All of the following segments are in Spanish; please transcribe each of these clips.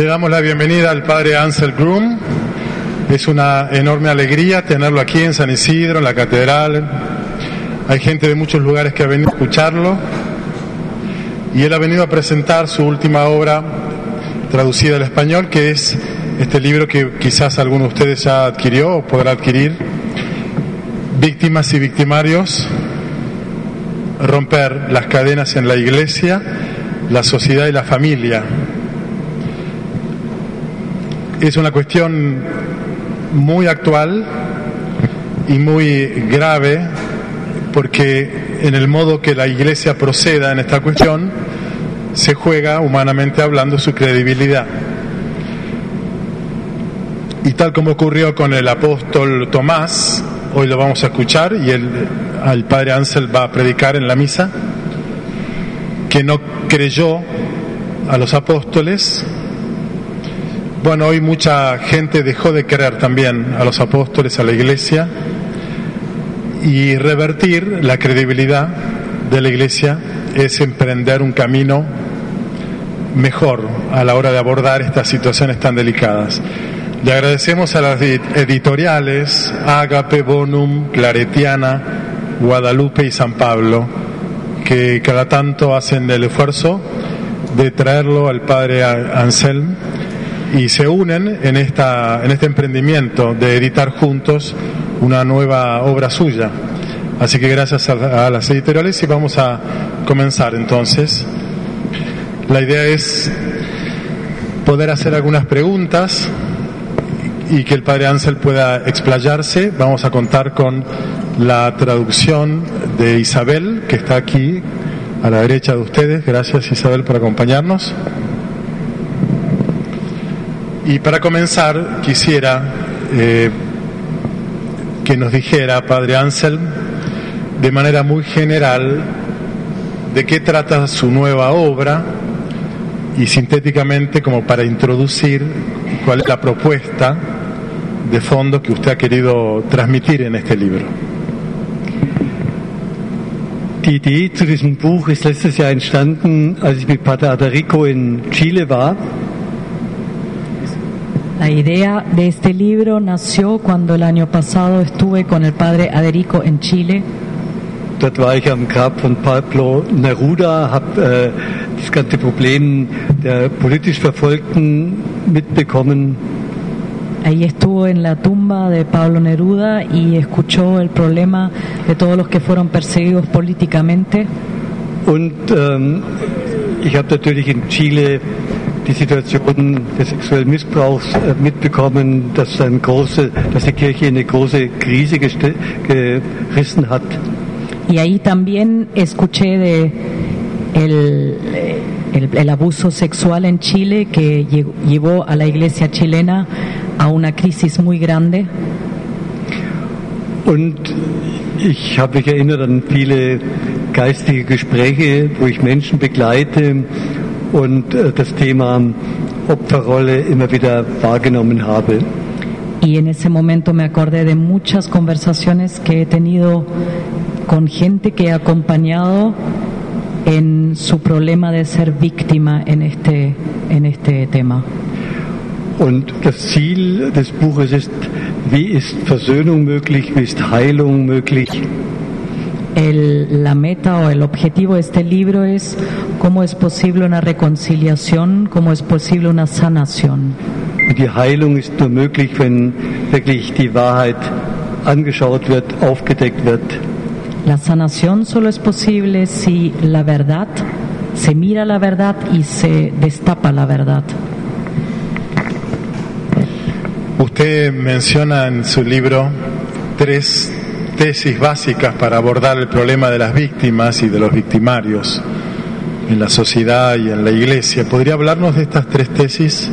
Le damos la bienvenida al padre Ansel Groom. Es una enorme alegría tenerlo aquí en San Isidro, en la catedral. Hay gente de muchos lugares que ha venido a escucharlo. Y él ha venido a presentar su última obra traducida al español, que es este libro que quizás alguno de ustedes ya adquirió o podrá adquirir. Víctimas y victimarios. Romper las cadenas en la iglesia, la sociedad y la familia es una cuestión muy actual y muy grave porque en el modo que la Iglesia proceda en esta cuestión se juega, humanamente hablando, su credibilidad. Y tal como ocurrió con el apóstol Tomás, hoy lo vamos a escuchar y el, el padre Ansel va a predicar en la misa, que no creyó a los apóstoles, bueno, hoy mucha gente dejó de creer también a los apóstoles, a la iglesia, y revertir la credibilidad de la iglesia es emprender un camino mejor a la hora de abordar estas situaciones tan delicadas. Le agradecemos a las editoriales Agape, Bonum, Claretiana, Guadalupe y San Pablo, que cada tanto hacen el esfuerzo de traerlo al padre Anselm y se unen en, esta, en este emprendimiento de editar juntos una nueva obra suya. Así que gracias a, a, las editoriales y vamos a comenzar entonces. La idea es poder hacer algunas preguntas y que el padre Ansel pueda explayarse. Vamos a contar con la traducción de Isabel, que está aquí a la derecha de ustedes. Gracias Isabel por acompañarnos. Y para comenzar, quisiera eh, que nos dijera, Padre Anselm, de manera muy general, de qué trata su nueva obra y sintéticamente, como para introducir, cuál es la propuesta de fondo que usted ha querido transmitir en este libro. Die Idee zu diesem Buch ist letztes Jahr entstanden, als ich mit Pater Adarico in Chile war. La idea de este libro nació cuando el año pasado estuve con el padre Aderico en Chile. Dort war ich am Grab von Pablo Neruda, habe äh, das ganze Problem der politisch Verfolgten mitbekommen. Ahí estuvo en la tumba de Pablo Neruda y escuchó el problema de todos los que fueron perseguidos políticamente. Und ähm, ich habe natürlich in Chile die Situation des sexuellen Missbrauchs mitbekommen, dass, eine große, dass die Kirche eine große Krise gerissen hat. Y ahí también escuché de el, el, el, abuso sexual en Chile que llevó a la iglesia chilena a una crisis muy grande. Und ich habe mich erinnert an viele geistige Gespräche, wo ich Menschen begleite und das Thema Opferrolle immer wieder wahrgenommen habe. Y en ese momento me acordé de muchas conversaciones que he tenido con gente que he acompañado en su problema de ser víctima en este, en este tema. Und das Ziel des Buches ist, wie ist Versöhnung möglich, wie ist Heilung möglich? El, la meta o el objetivo de este libro es cómo es posible una reconciliación, cómo es posible una sanación. Die Heilung ist nur möglich, wenn wirklich die Wahrheit angeschaut wird, aufgedeckt wird. La sanación solo es posible si la verdad, se mira la verdad y se destapa la verdad. Usted menciona en su libro tres tesis básicas para abordar el problema de las víctimas y de los victimarios en la sociedad y en la iglesia. ¿Podría hablarnos de estas tres tesis?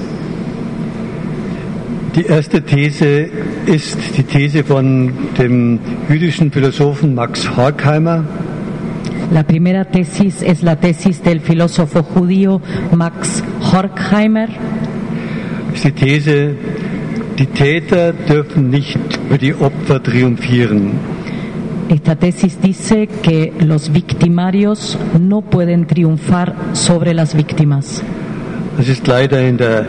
Die erste These ist die These von dem jüdischen Philosophen Max Horkheimer. La primera tesis es la tesis del filósofo judío Max Horkheimer. ist die These, die Täter dürfen nicht über die Opfer triumphieren. Esta tesis dice que los victimarios no pueden triunfar sobre las víctimas. Das ist leider in der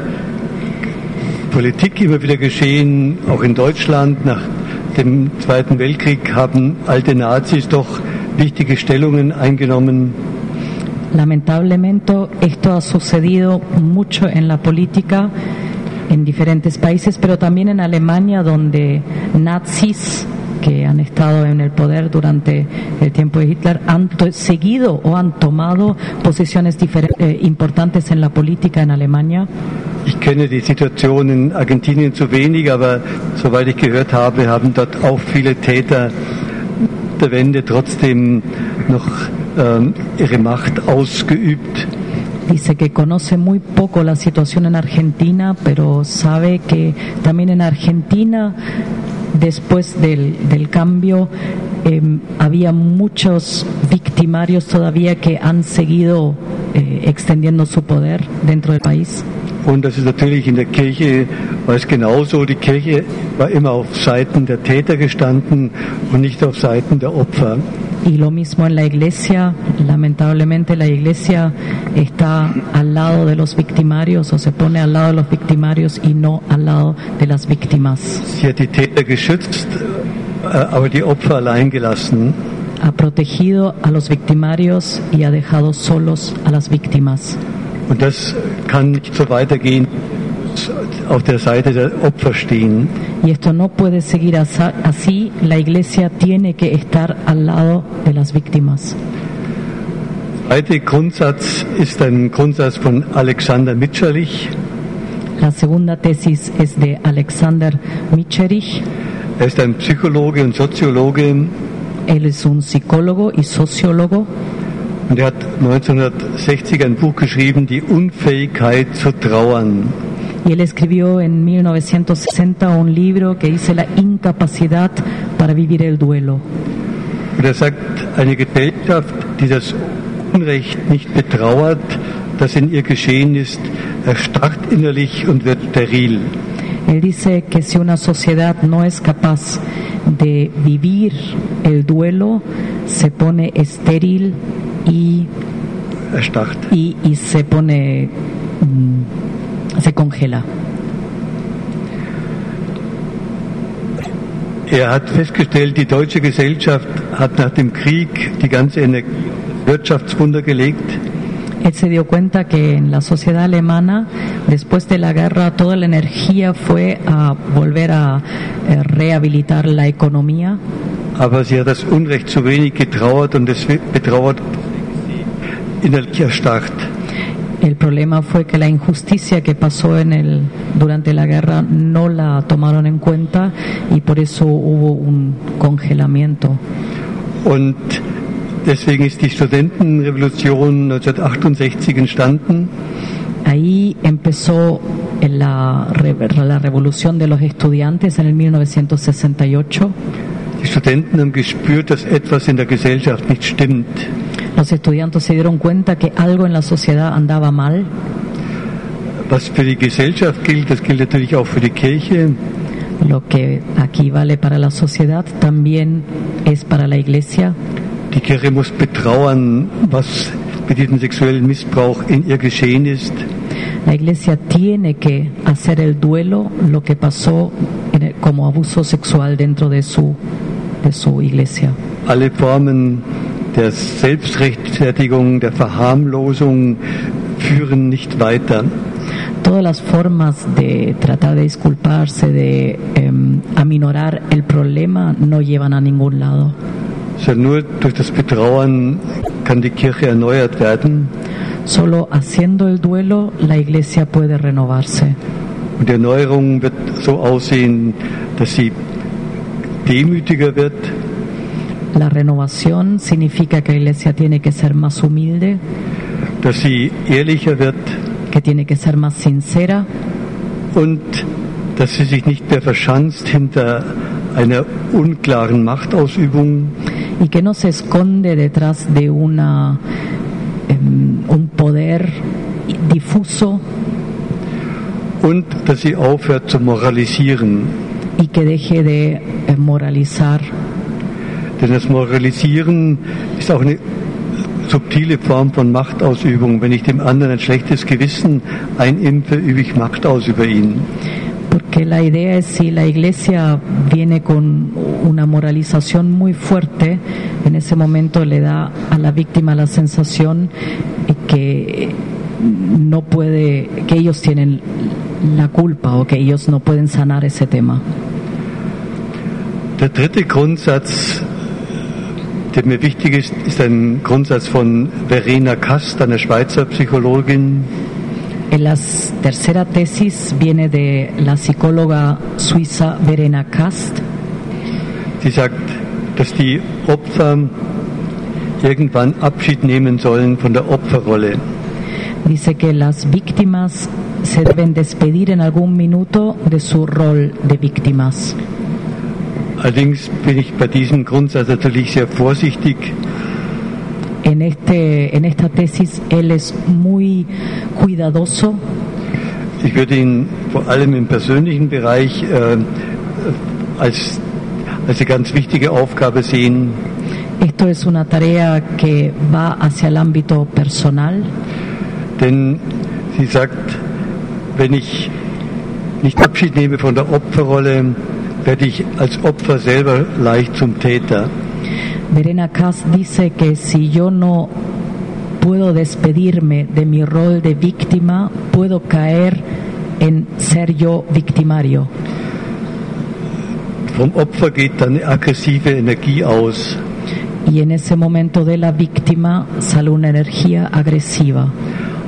Politik immer wieder geschehen, auch in Deutschland. Nach dem Zweiten Weltkrieg haben alte Nazis doch wichtige Stellungen eingenommen. Lamentablemente esto ha sucedido mucho en la política en diferentes países, pero también en Alemania, donde nazis que han estado en el poder durante el tiempo de Hitler han seguido o han tomado posiciones eh, importantes en la política en Alemania. Ich kenne die Situation in Argentinien zu wenig, aber soweit ich gehört habe, haben dort auch viele Täter der Wende trotzdem noch ähm, ihre Macht ausgeübt. Dice que conoce muy poco la situación en Argentina, pero sabe que también en Argentina, después del, del cambio, eh, había muchos victimarios todavía que han seguido eh, extendiendo su poder dentro del país. Und das ist natürlich in der Kirche war es genauso. Die Kirche war immer auf Seiten der Täter gestanden und nicht auf Seiten der Opfer. Y lo mismo en la iglesia, lamentablemente la iglesia está al lado de los victimarios o se pone al lado de los victimarios y no al lado de las víctimas. Sie hat die Täter geschützt, äh, aber die Opfer allein gelassen. ha protegido a los victimarios y ha dejado solos a las víctimas. Und das kann nicht so weitergehen, auf der Seite der Opfer stehen. Y esto no puede seguir así. La iglesia tiene que estar al lado de las víctimas. Der zweite Grundsatz ist ein Grundsatz von Alexander Mitscherlich. La segunda tesis es de Alexander Mitscherich. Er ist ein Psychologe und Soziologe Él es un psicólogo y sociólogo und er hat 1960 ein Buch geschrieben, Die Unfähigkeit zu trauern. y él escribió en 1960 un libro que dice la incapacidad para vivir el duelo. Und er sagt, eine Gesellschaft, die das Unrecht nicht betrauert, das in ihr geschehen ist, erstarrt innerlich und wird steril. Él dice que si una sociedad no es capaz de vivir el duelo, se pone estéril y, y, y se pone, mm, se congela. Er hat festgestellt, die deutsche Gesellschaft hat nach dem Krieg die ganze Wirtschaftswunder gelegt. Él se dio cuenta que en la sociedad alemana, después de la guerra, toda la energía fue a volver a eh, rehabilitar la economía, Aber sie hat das Unrecht zu wenig getrauert und es betrauert innerlich erstarrt. El problema fue que la injusticia que pasó en el, durante la guerra no la tomaron en cuenta y por eso hubo un congelamiento. Und deswegen ist die Studentenrevolution 1968 entstanden. Ahí empezó la, la revolución de los estudiantes en el 1968. Die Studenten haben gespürt, dass etwas in der Gesellschaft nicht stimmt. Los estudiantes se dieron cuenta que algo en la sociedad andaba mal. Was für die Gesellschaft gilt, das gilt natürlich auch für die Kirche. Lo que aquí vale para la sociedad también es para la iglesia. Die Kirche muss betrauern, was mit diesem sexuellen Missbrauch in ihr geschehen ist. La iglesia tiene que hacer el duelo lo que pasó el- como abuso sexual dentro de su, de su iglesia. Alle Formen der Selbstrechtfertigung, der Verharmlosung führen nicht weiter. Todas las formas de tratar de disculparse, de em, aminorar el problema, no llevan a ningún lado. Also nur durch das Betrauern kann die Kirche erneuert werden. Solo haciendo el duelo la iglesia puede renovarse. Und die Erneuerung wird so aussehen, dass sie demütiger wird, La renovación significa que la iglesia tiene que ser más humilde, dass sie ehrlicher wird. Que tiene que ser más sincera. Und dass sie sich nicht mehr verschanzt hinter einer unklaren Machtausübung, y que no se esconde detrás de una em, un poder difuso. Und dass sie aufhört zu moralisieren. y que deje de eh, moralizar. Denn das Moralisieren ist auch eine subtile Form von Machtausübung. Wenn ich dem anderen ein schlechtes Gewissen einimpfe, übe ich Macht aus über ihn. Porque la idea es si la iglesia viene con una moralización muy fuerte, en ese momento le da a la víctima la sensación que no puede, que ellos tienen la culpa o que ellos no pueden sanar ese tema. Der dritte Grundsatz, der mir wichtig ist, ist ein Grundsatz von Verena Kast, einer Schweizer Psychologin. La tercera tesis viene de la psicóloga suiza Verena Kast. Sie sagt, dass die Opfer irgendwann Abschied nehmen sollen von der Opferrolle. Dice que las víctimas se deben despedir en algún minuto de su rol de víctimas. Allerdings bin ich bei diesem Grundsatz natürlich sehr vorsichtig. En, este, en esta tesis él es muy cuidadoso. Ich würde ihn vor allem im persönlichen Bereich äh, als, als eine ganz wichtige Aufgabe sehen. Esto es una tarea que va hacia el ámbito personal. Denn sie sagt, wenn ich nicht Abschied nehme von der Opferrolle, werde ich als Opfer selber leicht zum Täter. Verena Kass dice que si yo no puedo despedirme de mi rol de víctima, puedo caer en ser yo victimario. Vom Opfer geht dann aggressive Energie aus. Y en ese momento de la víctima sale una energía agresiva.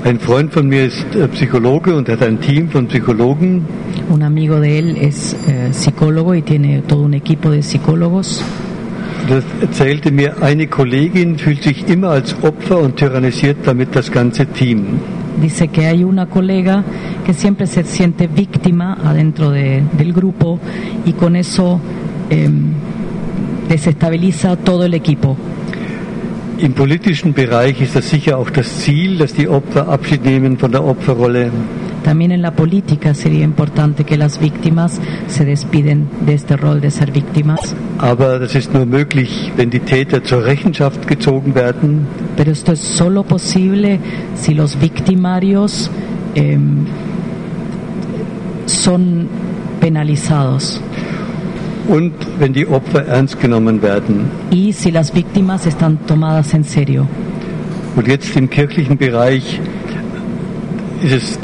Ein Freund von mir ist äh, Psychologe und hat ein Team von Psychologen. Un amigo de él es eh, psicólogo y tiene todo un equipo de psicólogos. Das erzählte mir, eine Kollegin fühlt sich immer als Opfer und tyrannisiert damit das ganze Team. Dice que hay una colega que siempre se siente víctima adentro de- del grupo y con eso em, desestabiliza todo el equipo. Im politischen Bereich ist das sicher auch das Ziel, dass die Opfer Abschied nehmen von der Opferrolle. También en la política sería importante que las víctimas se despiden de este rol de ser víctimas, Aber das ist nur möglich, wenn die Täter zur Rechenschaft gezogen werden pero esto es solo posible si los victimarios em, son penalizados und wenn die Opfer ernst genommen werden. y si las víctimas están tomadas en serio. Und jetzt im kirchlichen Bereich ist es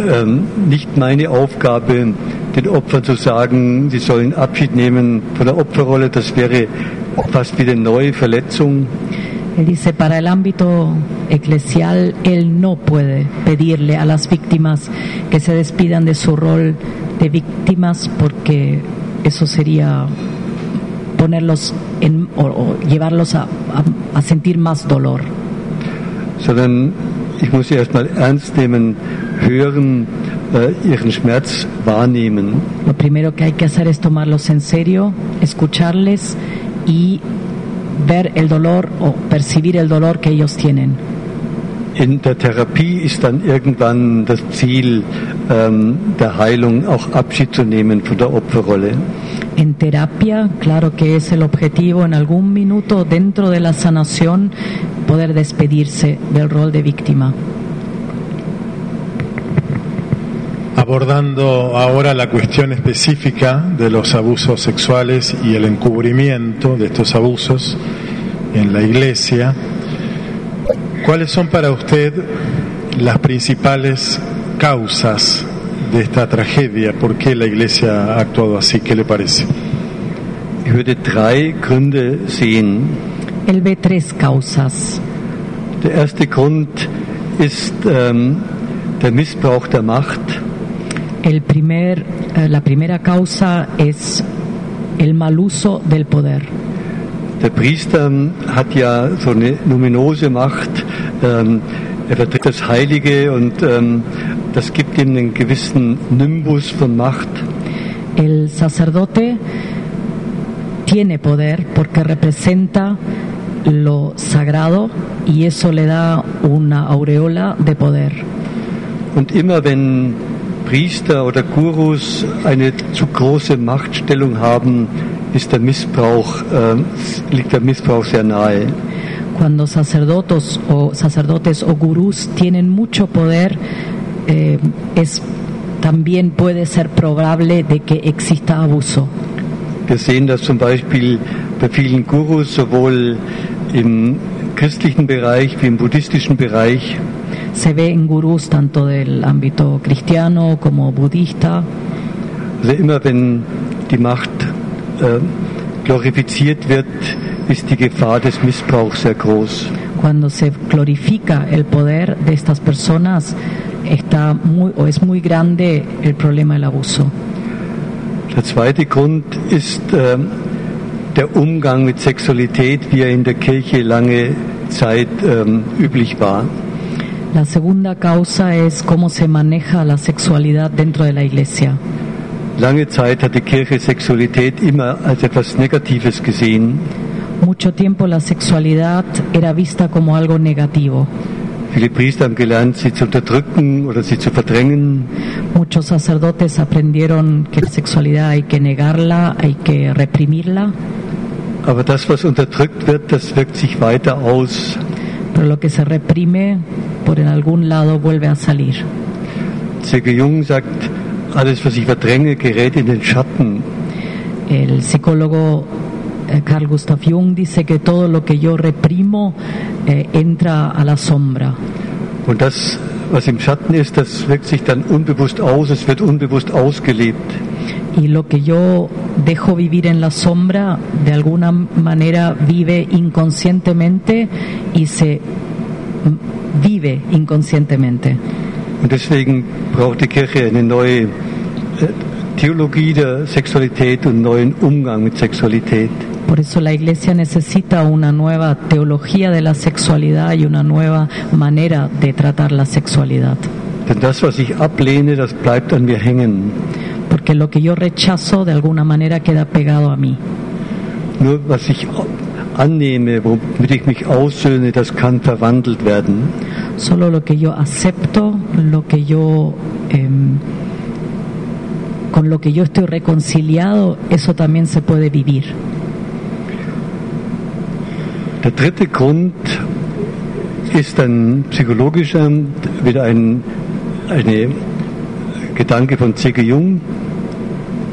ähm, nicht meine Aufgabe, den Opfern zu sagen, sie sollen Abschied nehmen von der Opferrolle. Das wäre fast wie eine neue Verletzung. Él dice, para el ámbito eclesial, él no puede pedirle a las víctimas que se despidan de su rol de víctimas porque eso sería ponerlos en, o, o llevarlos a, a- a sentir más dolor. sondern ich muss sie erstmal ernst nehmen, hören, äh, ihren Schmerz wahrnehmen. Lo primero que hay que hacer es tomarlos en serio, escucharles y ver el dolor o percibir el dolor que ellos tienen. In der Therapie ist dann irgendwann das Ziel ähm, der Heilung, auch Abschied zu nehmen von der Opferrolle. En terapia, claro que es el objetivo en algún minuto dentro de la sanación poder despedirse del rol de víctima. Abordando ahora la cuestión específica de los abusos sexuales y el encubrimiento de estos abusos en la iglesia, ¿cuáles son para usted las principales causas de esta tragedia? ¿Por qué la iglesia ha actuado así? ¿Qué le parece? Ich würde drei Gründe sehen. Él ve tres causas. Der erste Grund ist ähm, der Missbrauch der Macht. El primer, eh, la primera causa es el mal uso del poder. Der Priester hat ja so eine numinose Macht. Ähm, er vertritt das Heilige und ähm, das gibt ihm einen gewissen Nimbus von Macht. El sacerdote tiene poder porque representa lo sagrado y eso le da una aureola de poder. Und immer wenn Priester oder Gurus eine zu große Machtstellung haben, ist der Missbrauch, äh, liegt der Missbrauch sehr nahe. Cuando sacerdotes o, sacerdotes o gurús tienen mucho poder, eh, es, también puede ser probable de que exista abuso. Wir sehen das zum Beispiel bei vielen Gurus, sowohl im christlichen Bereich wie im buddhistischen Bereich. Se ve en gurús tanto del ámbito cristiano como budista. Also immer wenn die Macht äh, glorifiziert wird, ist die Gefahr des Missbrauchs sehr groß. Cuando se glorifica el poder de estas personas, está muy, o es muy grande el problema del abuso. Der zweite Grund ist äh, der Umgang mit Sexualität, wie er in der Kirche lange Zeit ähm, üblich war. La segunda causa es cómo se maneja la sexualidad dentro de la iglesia. Lange Zeit hat die Kirche Sexualität immer als etwas Negatives gesehen. Mucho tiempo la sexualidad era vista como algo negativo. Viele Priester haben gelernt, sie zu unterdrücken oder sie zu verdrängen. Muchos sacerdotes aprendieron que la sexualidad hay que negarla, hay que reprimirla, Aber das, was unterdrückt wird, das wirkt sich weiter aus. Pero lo que se reprime por en algún lado vuelve a salir. Zirke Jung sagt, alles, was ich verdränge, gerät in den Schatten. El psicólogo eh, Carl Gustav Jung dice que todo lo que yo reprimo eh, entra a la sombra. Und das, was im Schatten ist, das wirkt sich dann unbewusst aus, es wird unbewusst ausgelebt. Y lo que yo dejo vivir en la sombra, de alguna manera vive inconscientemente y se vive inconscientemente. Und deswegen braucht die Kirche eine neue äh, Theologie der Sexualität und einen neuen Umgang mit Sexualität. Por eso la Iglesia necesita una nueva teología de la sexualidad y una nueva manera de tratar la sexualidad. Denn das, was ich ablehne, das bleibt an mir hängen. Porque lo que yo rechazo de alguna manera queda pegado a mí. Nur was ich annehme, womit ich mich aussöhne, das kann verwandelt werden. Solo lo que yo acepto, lo que yo em, con lo que yo estoy reconciliado, eso también se puede vivir. Der dritte Grund ist ein psychologischer, wieder ein eine Gedanke von C.G. Jung.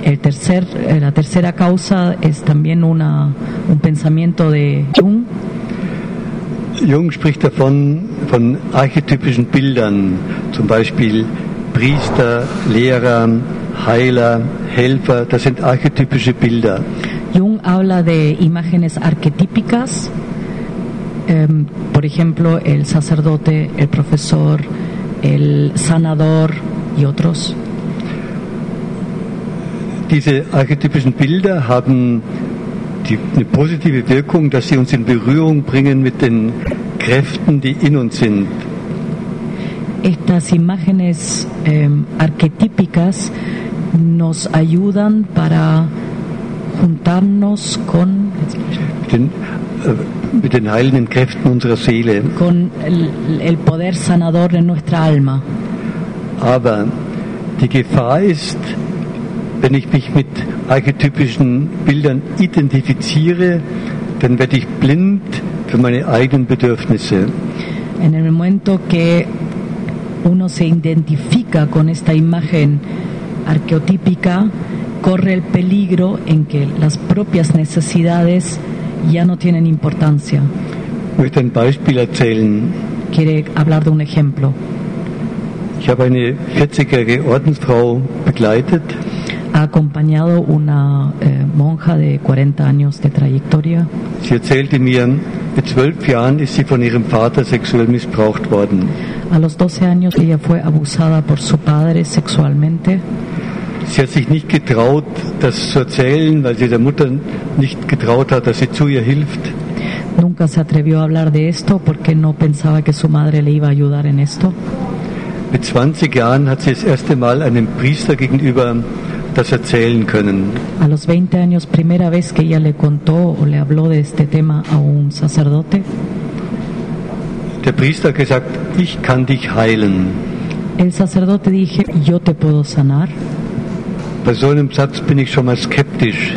El tercer, eh, la tercera causa es también una, un pensamiento de Jung. Jung spricht davon, von archetypischen Bildern, zum Beispiel Priester, Lehrer, Heiler, Helfer, das sind archetypische Bilder. Jung habla de imágenes arquetípicas, em, por ejemplo, el sacerdote, el profesor, el sanador y otros. Diese archetypischen Bilder haben die, eine positive Wirkung, dass sie uns in Berührung bringen mit den Kräften, die in uns sind. Estas imágenes em, arquetípicas nos ayudan para juntarnos con, Mit den, äh, mit den heilenden Kräften unserer Seele. con el, el poder sanador de nuestra alma. Aber die Gefahr ist, wenn ich mich mit archetypischen Bildern identifiziere, dann werde ich blind für meine eigenen Bedürfnisse. En el momento que uno se identifica con esta imagen arqueotípica, corre el peligro en que las propias necesidades ya no tienen importancia. Ich möchte ein Beispiel erzählen. Quiere hablar de un ejemplo. Ich habe eine 40-jährige Ordensfrau begleitet. Ha acompañado una eh, monja de 40 años de trayectoria. Sie erzählte mir, mit zwölf Jahren ist sie von ihrem Vater sexuell missbraucht worden. A los 12 años ella fue abusada por su padre sexualmente. Sie hat sich nicht getraut, das zu erzählen, weil sie der Mutter nicht getraut hat, dass sie zu ihr hilft. Nunca se atrevió a hablar de esto porque no pensaba que su madre le iba a ayudar en esto. Mit 20 Jahren hat sie das erste Mal einem Priester gegenüber das erzählen können. A los 20 años, primera vez que ella le contó o le habló de este tema a un sacerdote, Der Priester hat gesagt, ich kann dich heilen. el sacerdote dije, yo te puedo sanar. Bei so einem Satz bin ich schon mal skeptisch.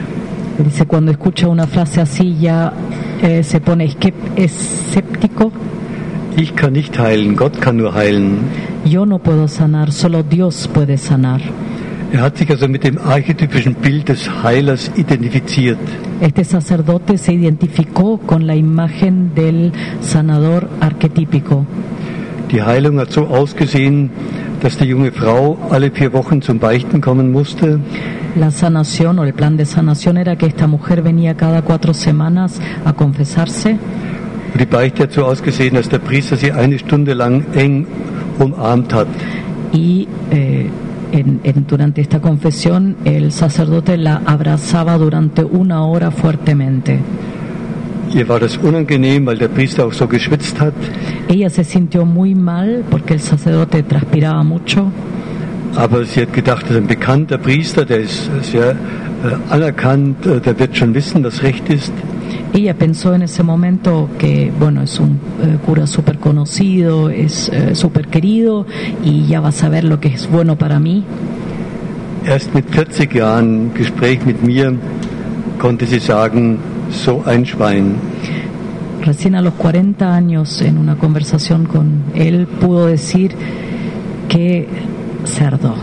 Dice, cuando escucha una frase así ya eh, se pone escéptico. Ich kann nicht heilen, Gott kann nur heilen. Yo no puedo sanar, solo Dios puede sanar. Er hat sich also mit dem archetypischen Bild des Heilers identifiziert. Este sacerdote se identificó con la imagen del sanador arquetípico. Die Heilung hat so ausgesehen, dass die junge Frau alle vier Wochen zum Beichten kommen musste. La sanación o el plan de sanación era que esta mujer venía cada cuatro semanas a confesarse Und die Beichte hat so ausgesehen, dass der Priester sie eine Stunde lang eng umarmt hat. y eh, en- en- durante esta confesión el sacerdote la abrazaba durante una hora fuertemente. Ella se sintió muy mal porque el sacerdote transpiraba mucho, Aber sie hat gedacht, das ist ein bekannter Priester, der ist sehr äh, anerkannt, äh, der wird schon wissen, was recht ist. Ella pensó en ese momento que, bueno, es un eh, cura súper conocido, es eh, súper querido y ya va a saber lo que es bueno para mí. Erst mit 40 Jahren Gespräch mit mir konnte sie sagen, so ein Schwein. Recién a los 40 años, en una conversación con él, pudo decir que cerdo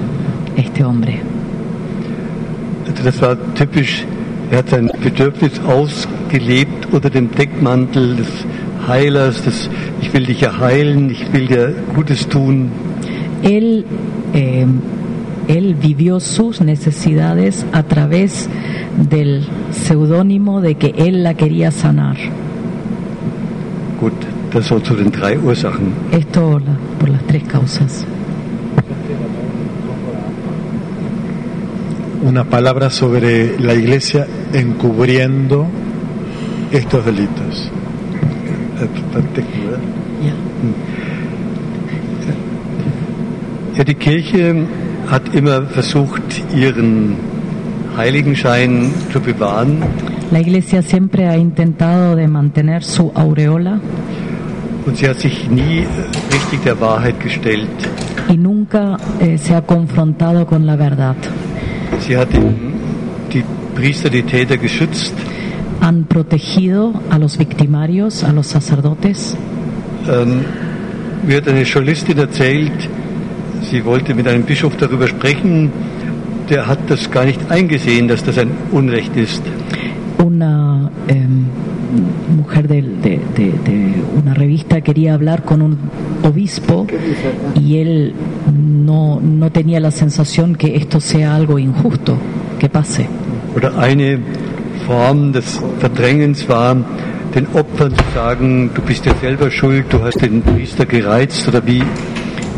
este hombre. Das war typisch, er hat sein Bedürfnis ausgelebt unter dem Deckmantel des Heilers, des Ich will dich ja heilen, ich will dir Gutes tun. Él, eh, él vivió sus necesidades a través del seudónimo de que él la quería sanar. Gut, das so zu den drei Ursachen. Esto la- por las tres causas. Una palabra sobre la iglesia encubriendo estos delitos. Oder? Ya. Ja, die Kirche hat immer versucht, ihren Heiligenschein zu bewahren. La Iglesia siempre ha intentado de mantener su aureola Und sie hat sich nie richtig der Wahrheit gestellt. y nunca eh, se ha confrontado con la verdad. Sie hat die Priester, die Täter geschützt. Han protegido a los victimarios, a los sacerdotes. Ähm, mir hat eine Journalistin erzählt, sie wollte mit einem Bischof darüber sprechen. Der hat das gar nicht eingesehen, dass das ein Unrecht ist. Una em, mujer de, de- de- de una revista quería hablar con un obispo y él no, no tenía la sensación que esto sea algo injusto, que pase. Oder eine Form des Verdrängens war, den Opfern zu sagen, du bist ja selber schuld, du hast den Priester gereizt oder wie.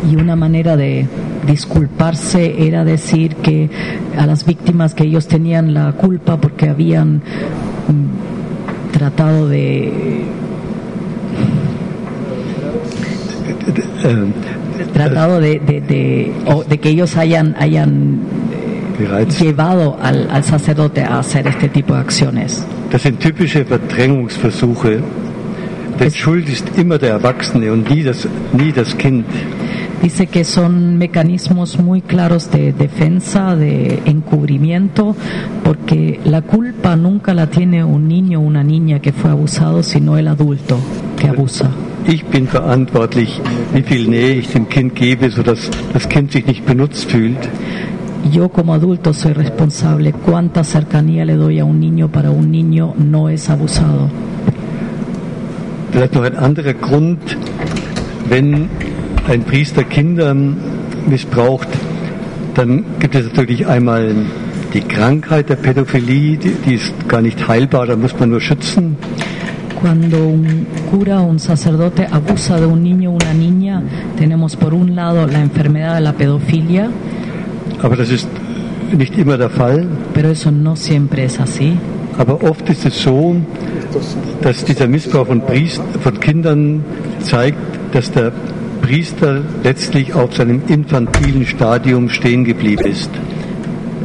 Y una manera de disculparse era decir que a las víctimas que ellos tenían la culpa porque habían mm, tratado de Äh, tratado de, de, de- de que ellos hayan hayan. Llevado al, al sacerdote a hacer este tipo de acciones. Das sind typische Verdrängungsversuche. Denn Schuld ist immer der Erwachsene und nie das, nie das Kind. Dice que son mecanismos muy claros de defensa, de encubrimiento, porque la culpa nunca la tiene un niño o una niña que fue abusado, sino el adulto que abusa. Ich bin verantwortlich, wie viel Nähe ich dem Kind gebe, sodass das Kind sich nicht benutzt fühlt. Yo como adulto soy responsable cuánta cercanía le doy a un niño para un niño no es abusado. Vielleicht noch ein anderer Grund, wenn ein Priester Kinder missbraucht, dann gibt es natürlich einmal die Krankheit der Pädophilie, die, die ist gar nicht heilbar, da muss man nur schützen. Cuando un cura o un sacerdote abusa de un niño o una niña, tenemos por un lado la enfermedad de la pedofilia, Aber das ist nicht immer der Fall. pero eso no siempre es así. Aber oft ist es so, dass dieser Missbrauch von, Priest, von Kindern zeigt, dass der Priester letztlich auf seinem infantilen Stadium stehen geblieben ist.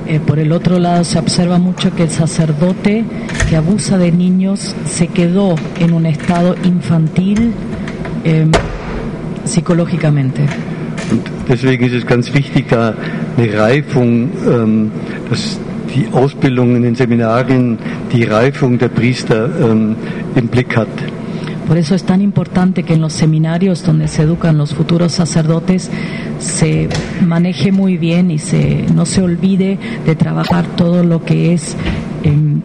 Eh, por el otro lado, se observa mucho que el sacerdote que abusa de niños se quedó en un estado infantil eh, psicológicamente. Und deswegen ist es ganz wichtig, da eine Reifung, ähm, dass Ausbildung in den Seminarien, die Reifung der Priester ähm, im Blick hat. Por eso es tan importante que en los seminarios donde se educan los futuros sacerdotes se maneje muy bien y se no se olvide de trabajar todo lo que es em,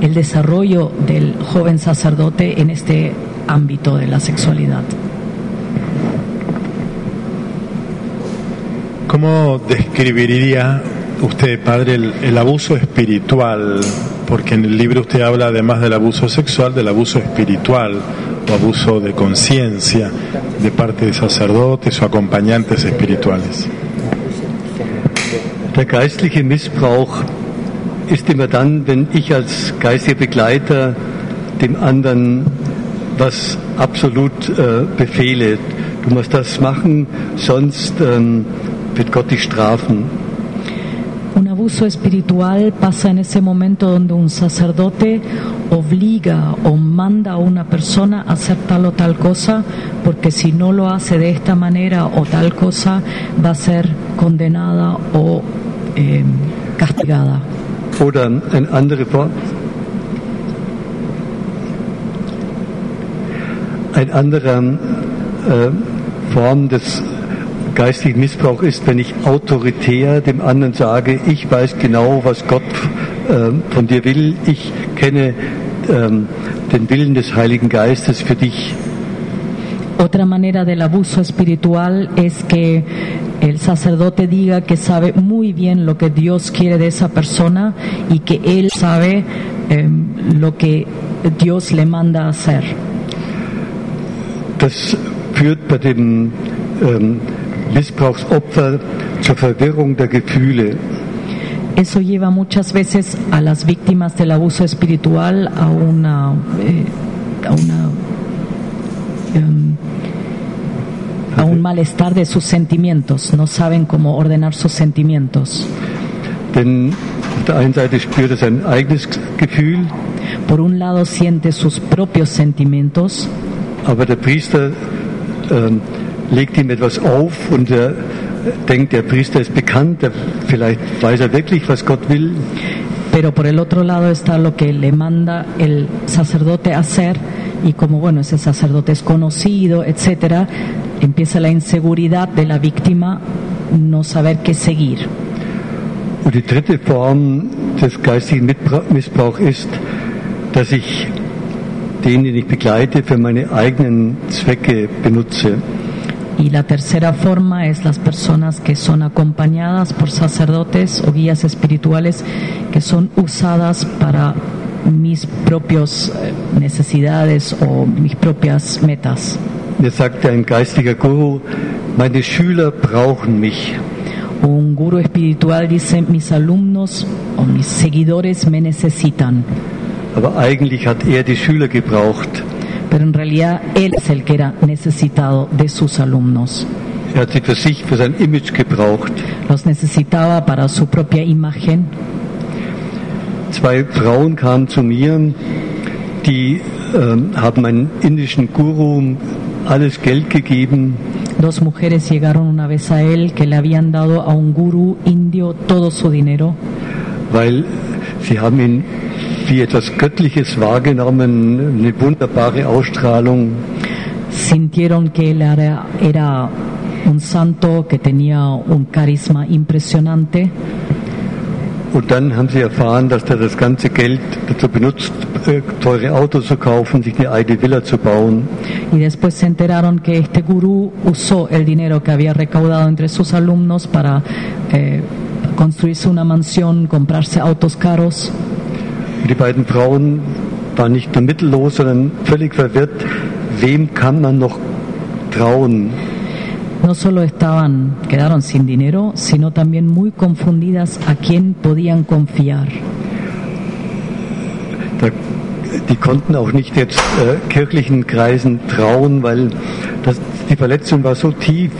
el desarrollo del joven sacerdote en este ámbito de la sexualidad. ¿Cómo describiría usted, padre, el, el abuso espiritual? Porque en el libro usted habla, además del abuso sexual, del abuso espiritual o abuso de conciencia de parte de sacerdotes o acompañantes espirituales. Der geistliche Missbrauch ist immer dann, wenn ich als geistiger Begleiter dem anderen was absolut äh, befehle. Du musst das machen, sonst ähm, wird Gott dich strafen. Un abuso espiritual pasa en ese momento donde un sacerdote obliga o manda a una persona a hacer tal o tal cosa, porque si no lo hace de esta manera o tal cosa, va a ser condenada o eh, castigada. Oder eine andere Form. Ein anderer äh, Form des geistigen Missbrauchs ist, wenn ich autoritär dem anderen sage, ich weiß genau, was Gott äh, von dir will, ich kenne ähm, den Willen des Heiligen Geistes für dich. Otra manera del abuso espiritual es que el sacerdote diga que sabe muy bien lo que Dios quiere de esa persona y que él sabe eh, lo que Dios le manda hacer. Das führt bei dem ähm, Missbrauchsopfer zur Verwirrung der Gefühle. Eso lleva muchas veces a las víctimas del abuso espiritual a una, eh, a una em, a un malestar de sus sentimientos, no saben cómo ordenar sus sentimientos. Denn auf der einen Seite spürt er sein eigenes Gefühl, Por un lado siente sus propios sentimientos, aber der Priester ähm, legt ihm etwas auf und er denkt, der Priester ist bekannt, der, vielleicht weiß er wirklich, was Gott will. pero por el otro lado está lo que le manda el sacerdote a hacer y como bueno ese sacerdote es conocido, etcétera, empieza la inseguridad de la víctima no saber qué seguir. Und die dritte Form des geistigen Missbrauchs ist, dass ich den, den ich begleite, für meine eigenen Zwecke benutze. Y la tercera forma es las personas que son acompañadas por sacerdotes o guías espirituales que son usadas para mis propias necesidades o mis propias metas. Mir sagte ein geistiger Guru, meine Schüler brauchen mich. Un guru espiritual dice, mis alumnos o mis seguidores me necesitan, Aber eigentlich hat er die Schüler gebraucht. Pero en realidad él es el que era necesitado de sus alumnos. Er hat sie für sich, für sein Image gebraucht. Los necesitaba para su propia imagen. Zwei Frauen kamen zu mir, die ähm, haben einen indischen Guru alles Geld gegeben, Dos mujeres llegaron una vez a él que le habían dado a un gurú indio todo su dinero weil sie haben ihn wie etwas Göttliches wahrgenommen, eine wunderbare Ausstrahlung. sintieron que él era, era un santo que tenía un carisma impresionante Und dann haben sie erfahren, dass er das ganze Geld dazu benutzt, äh, teure Autos zu kaufen, sich eine eigene Villa zu bauen. y después se enteraron que este gurú usó el dinero que había recaudado entre sus alumnos para eh, construirse una mansión, comprarse autos caros die beiden Frauen waren nicht nur mittellos, sondern völlig verwirrt. Wem kann man noch trauen? no solo estaban, quedaron sin dinero, sino también muy confundidas a quién podían confiar. Da, die konnten auch nicht jetzt äh, kirchlichen Kreisen trauen, weil das, die Verletzung war so tief.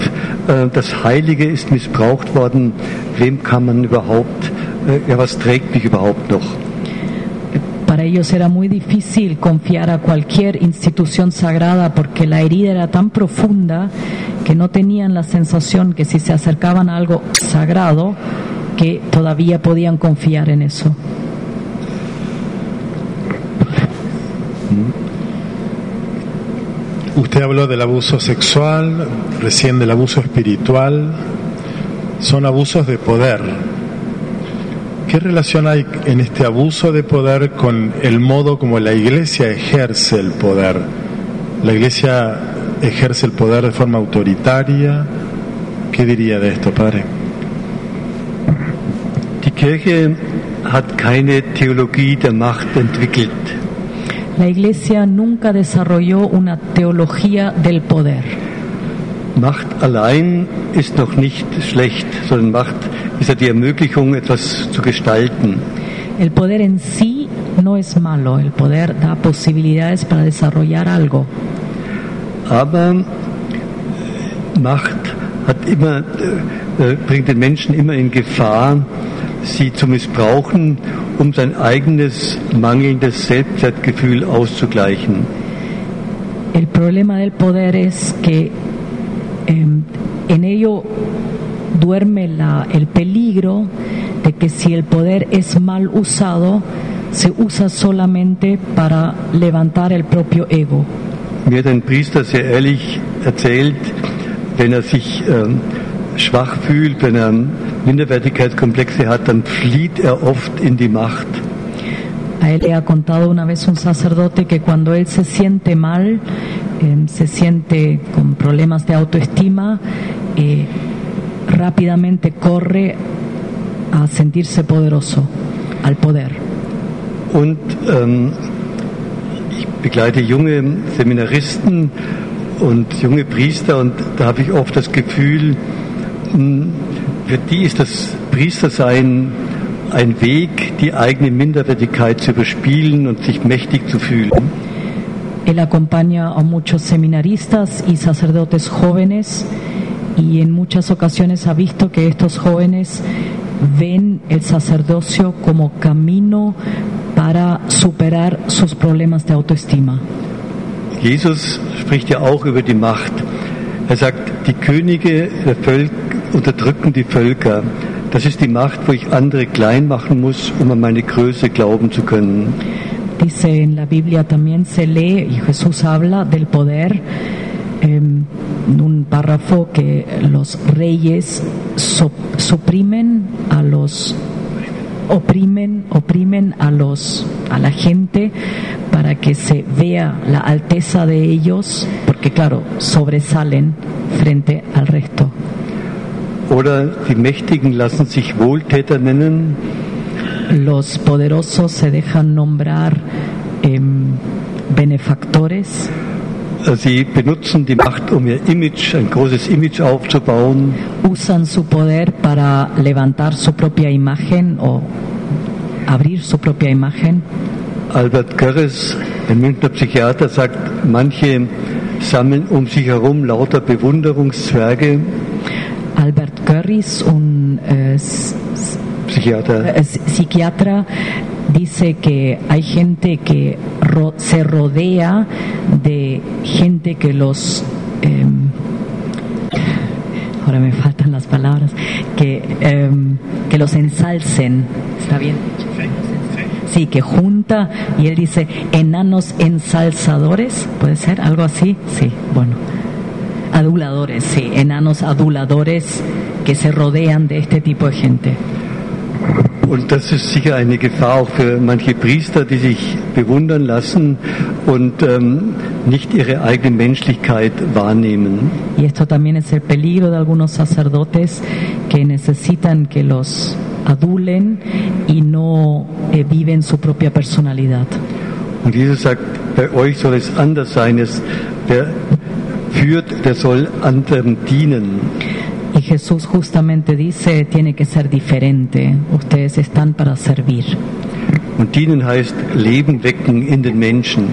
Äh, das Heilige ist missbraucht worden. Wem kann man überhaupt, äh, ja, was trägt mich überhaupt noch? Para ellos era muy difícil confiar a cualquier institución sagrada porque la herida era tan profunda que no tenían la sensación que si se acercaban a algo sagrado, que todavía podían confiar en eso. Usted habló del abuso sexual, recién del abuso espiritual. Son abusos de poder. ¿Qué relación hay en este abuso de poder con el modo como la iglesia ejerce el poder? ¿La iglesia ejerce el poder de forma autoritaria? ¿Qué diría de esto, padre? Die Kirche hat keine Theologie der Macht entwickelt. La iglesia nunca desarrolló una teología del poder. Macht allein ist noch nicht schlecht, sondern Macht ist ja die Ermöglichung, etwas zu gestalten. El poder en sí no es malo, el poder da posibilidades para desarrollar algo. Aber Macht hat immer, äh, bringt den Menschen immer in Gefahr, sie zu missbrauchen, um sein eigenes mangelndes Selbstwertgefühl auszugleichen. El problema del poder es que eh, en ello duerme la, el peligro de que si el poder es mal usado, se usa solamente para levantar el propio ego. Mir hat ein Priester sehr ehrlich erzählt, wenn er sich ähm, schwach fühlt, wenn er Minderwertigkeitskomplexe hat, dann flieht er oft in die Macht. A él le ha contado una vez un sacerdote que cuando él se siente mal, eh, se siente con problemas de autoestima, eh, rápidamente corre a sentirse poderoso, al poder. Und ähm, ich begleite junge Seminaristen und junge Priester und da habe ich oft das Gefühl, mh, für die ist das Priestersein ein Weg, die eigene Minderwertigkeit zu überspielen und sich mächtig zu fühlen. Él acompaña a muchos seminaristas y sacerdotes jóvenes y en muchas ocasiones ha visto que estos jóvenes ven el sacerdocio como camino para superar sus problemas de autoestima. Jesus spricht ja auch über die Macht. Er sagt, die Könige der Völker unterdrücken die Völker. Das ist die Macht, wo ich andere klein machen muss, um an meine Größe glauben zu können. Dice en la Biblia también se lee y Jesús habla del poder eh, en un párrafo que los reyes so- suprimen a los oprimen oprimen a los a la gente para que se vea la alteza de ellos porque claro sobresalen frente al resto. Oder die Mächtigen lassen sich Wohltäter nennen, los poderosos se dejan nombrar em, benefactores sie benutzen die Macht, um ihr Image, ein großes Image aufzubauen. usan su poder para levantar su propia imagen o abrir su propia imagen. Albert Görres, ein Münchner Psychiater, sagt, manche sammeln um sich herum lauter Bewunderungszwerge. Albert Curris, un eh, s- s- Psychiater. eh, psiquiatra, dice que hay gente que ro- se rodea de gente que los... em, ahora me faltan las palabras, que, em, que los ensalcen. ¿Está bien? Sí, que junta, y él dice, enanos ensalzadores, ¿puede ser? ¿Algo así? Sí, bueno. Aduladores, sí, enanos aduladores que se rodean de este tipo de gente. Und das ist sicher eine Gefahr auch für manche Priester, die sich bewundern lassen und ähm, nicht ihre eigene Menschlichkeit wahrnehmen. Y esto también es el peligro de algunos sacerdotes que necesitan que los adulen y no eh, viven su propia personalidad. Und Jesus sagt, bei euch soll es anders sein. Es, wer führt, der soll anderen dienen. Jesús justamente dice, tiene que ser diferente, ustedes están para servir. Und dienen heißt Leben wecken in den Menschen.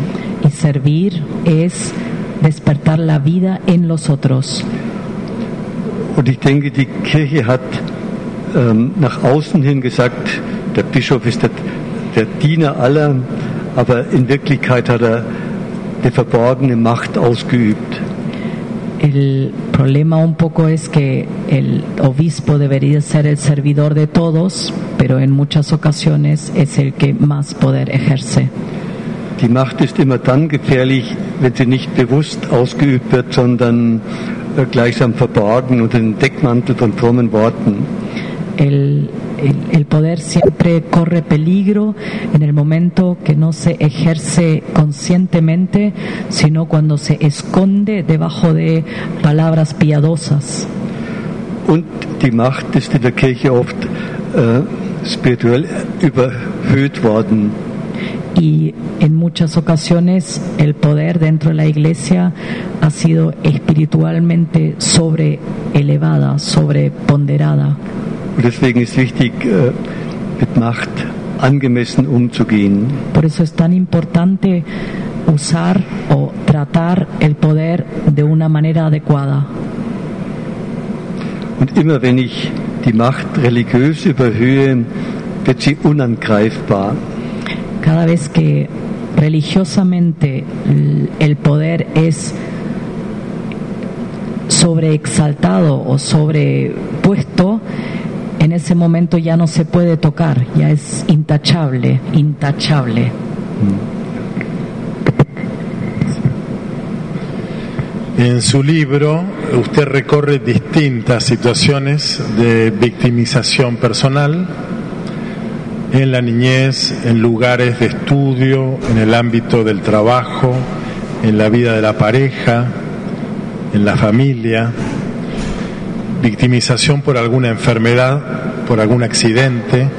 Y servir es despertar la vida en los otros. Und ich denke, die Kirche hat ähm, nach außen hin gesagt, der Bischof ist der, der Diener aller, aber in Wirklichkeit hat er eine verborgene Macht ausgeübt. El problema un poco es que el obispo debería ser el servidor de todos, pero en muchas ocasiones es el que más poder ejerce. Die Macht ist immer dann gefährlich, wenn sie nicht bewusst ausgeübt wird, sondern äh, gleichsam verborgen unter Deckmantel von frommen Worten. El, el- poder siempre corre peligro en el momento que no se ejerce conscientemente, sino cuando se esconde debajo de palabras piadosas. Und die Macht ist in der Kirche oft äh, spirituell überhöht worden. Y en muchas ocasiones el poder dentro de la iglesia ha sido espiritualmente sobre elevada, sobreponderada. Und deswegen ist wichtig, äh, mit Macht angemessen umzugehen. Por eso es tan importante usar o tratar el poder de una manera adecuada. Und immer wenn ich die Macht religiös überhöhe, wird sie unangreifbar. Cada vez que religiosamente el poder es sobreexaltado o sobrepuesto, en ese momento ya no se puede tocar, ya es intachable, intachable. En su libro usted recorre distintas situaciones de victimización personal en la niñez, en lugares de estudio, en el ámbito del trabajo, en la vida de la pareja, en la familia, victimización por alguna enfermedad, por algún accidente.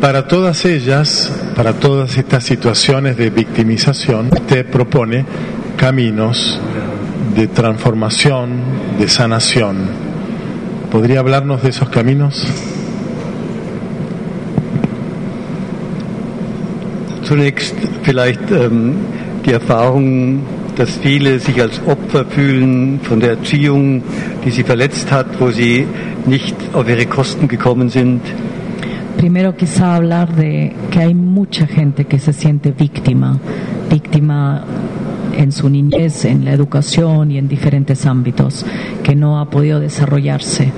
Para todas ellas, para todas estas situaciones de victimización, usted propone caminos de transformación, de sanación. ¿Podría hablarnos de esos caminos? Zunächst vielleicht ähm, die dass viele sich als Opfer fühlen von der Erziehung, die sie verletzt hat, wo sie nicht auf ihre Kosten gekommen sind. Primero quizá hablar de que hay mucha gente que se siente víctima, víctima en su niñez, en la educación y en diferentes ámbitos, que no ha podido desarrollarse.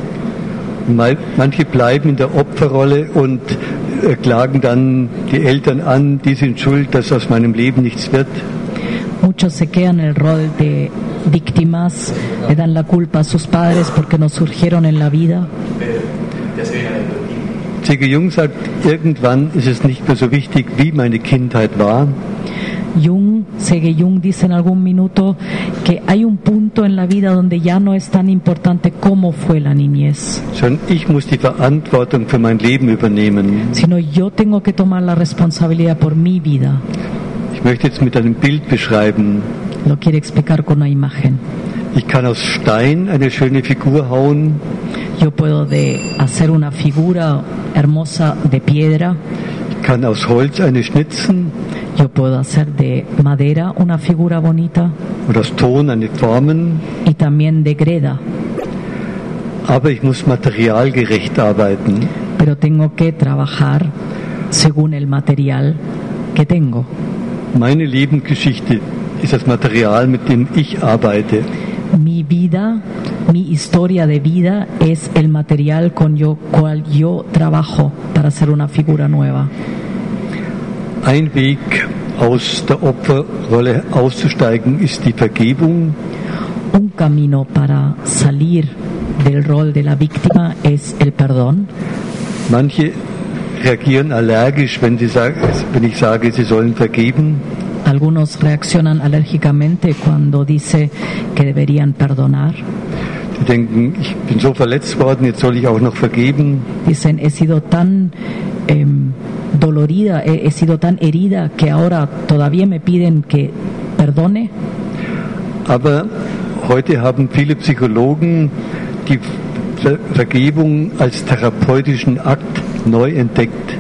Manche bleiben in der Opferrolle und äh, klagen dann die Eltern an, die sind schuld, dass aus meinem Leben nichts wird. Muchos se quedan en el rol de víctimas, le dan la culpa a sus padres porque no surgieron en la vida. C.G. Jung sagt, irgendwann ist es nicht mehr so wichtig, wie meine Kindheit war, Jung, Sege Jung dice en algún minuto que hay un punto en la vida donde ya no es tan importante cómo fue la niñez, sondern ich muss die Verantwortung für mein Leben übernehmen. sino yo tengo que tomar la responsabilidad por mi vida. Ich möchte jetzt mit einem Bild beschreiben. Lo quiere explicar con una imagen. Ich kann aus Stein eine schöne Figur hauen, Yo puedo de hacer una figura hermosa de piedra, ich kann aus Holz eine schnitzen yo puedo hacer de madera una figura bonita oder aus Ton eine formen, y también de greda, aber ich muss materialgerecht arbeiten. pero tengo que trabajar según el material que tengo. Meine Lebensgeschichte ist das Material, mit dem ich arbeite. Mi vida, mi historia de vida es el material con yo, cual yo trabajo para hacer una figura nueva. Ein Weg aus der Opferrolle auszusteigen ist die Vergebung. Un camino para salir del rol de la víctima es el perdón. Manche reagieren allergisch, wenn, sagen, wenn ich sage, sie sollen vergeben. Algunos reaccionan alérgicamente cuando dice que deberían perdonar. Die denken, ich bin so verletzt worden, jetzt soll ich auch noch vergeben. Dicen, he sido tan em, dolorida, he, he sido tan herida que ahora todavía me piden que perdone. Aber heute haben viele Psychologen die Ver Vergebung als therapeutischen Akt neu entdeckt.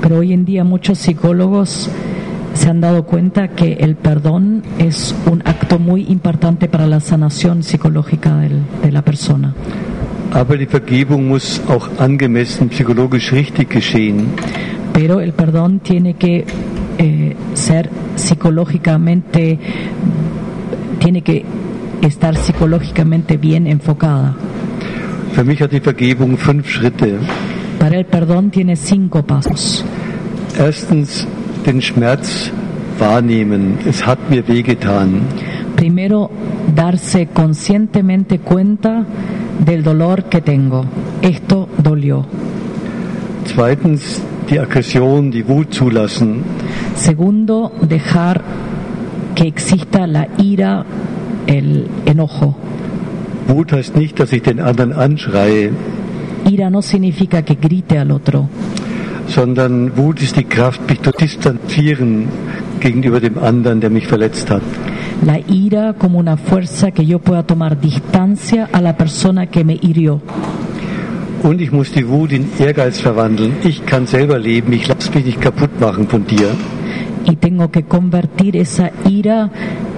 Pero hoy en día muchos psicólogos se han dado cuenta que el perdón es un acto muy importante para la sanación psicológica del- de la persona. Aber die Vergebung muss auch angemessen psychologisch richtig geschehen. Pero el perdón tiene que eh, ser psicológicamente, tiene que estar psicológicamente bien enfocada. Für mich hat die Vergebung fünf Schritte. Para el perdón tiene cinco pasos. Erstens den Schmerz wahrnehmen. Es hat mir wehgetan. Primero, darse conscientemente cuenta del dolor que tengo. Esto dolió. Zweitens die Aggression, die Wut zulassen. Segundo, dejar que exista la ira, el enojo. Wut heißt nicht, dass ich den anderen anschreie, Ira no significa que grite al otro. sondern Wut ist die Kraft, mich zu distanzieren gegenüber dem anderen, der mich verletzt hat. La ira como una fuerza que yo pueda tomar distancia a la persona que me hirió. Und ich muss die Wut in Ehrgeiz verwandeln. Ich kann selber leben, ich lasse mich nicht kaputt machen von dir. Y tengo que convertir esa ira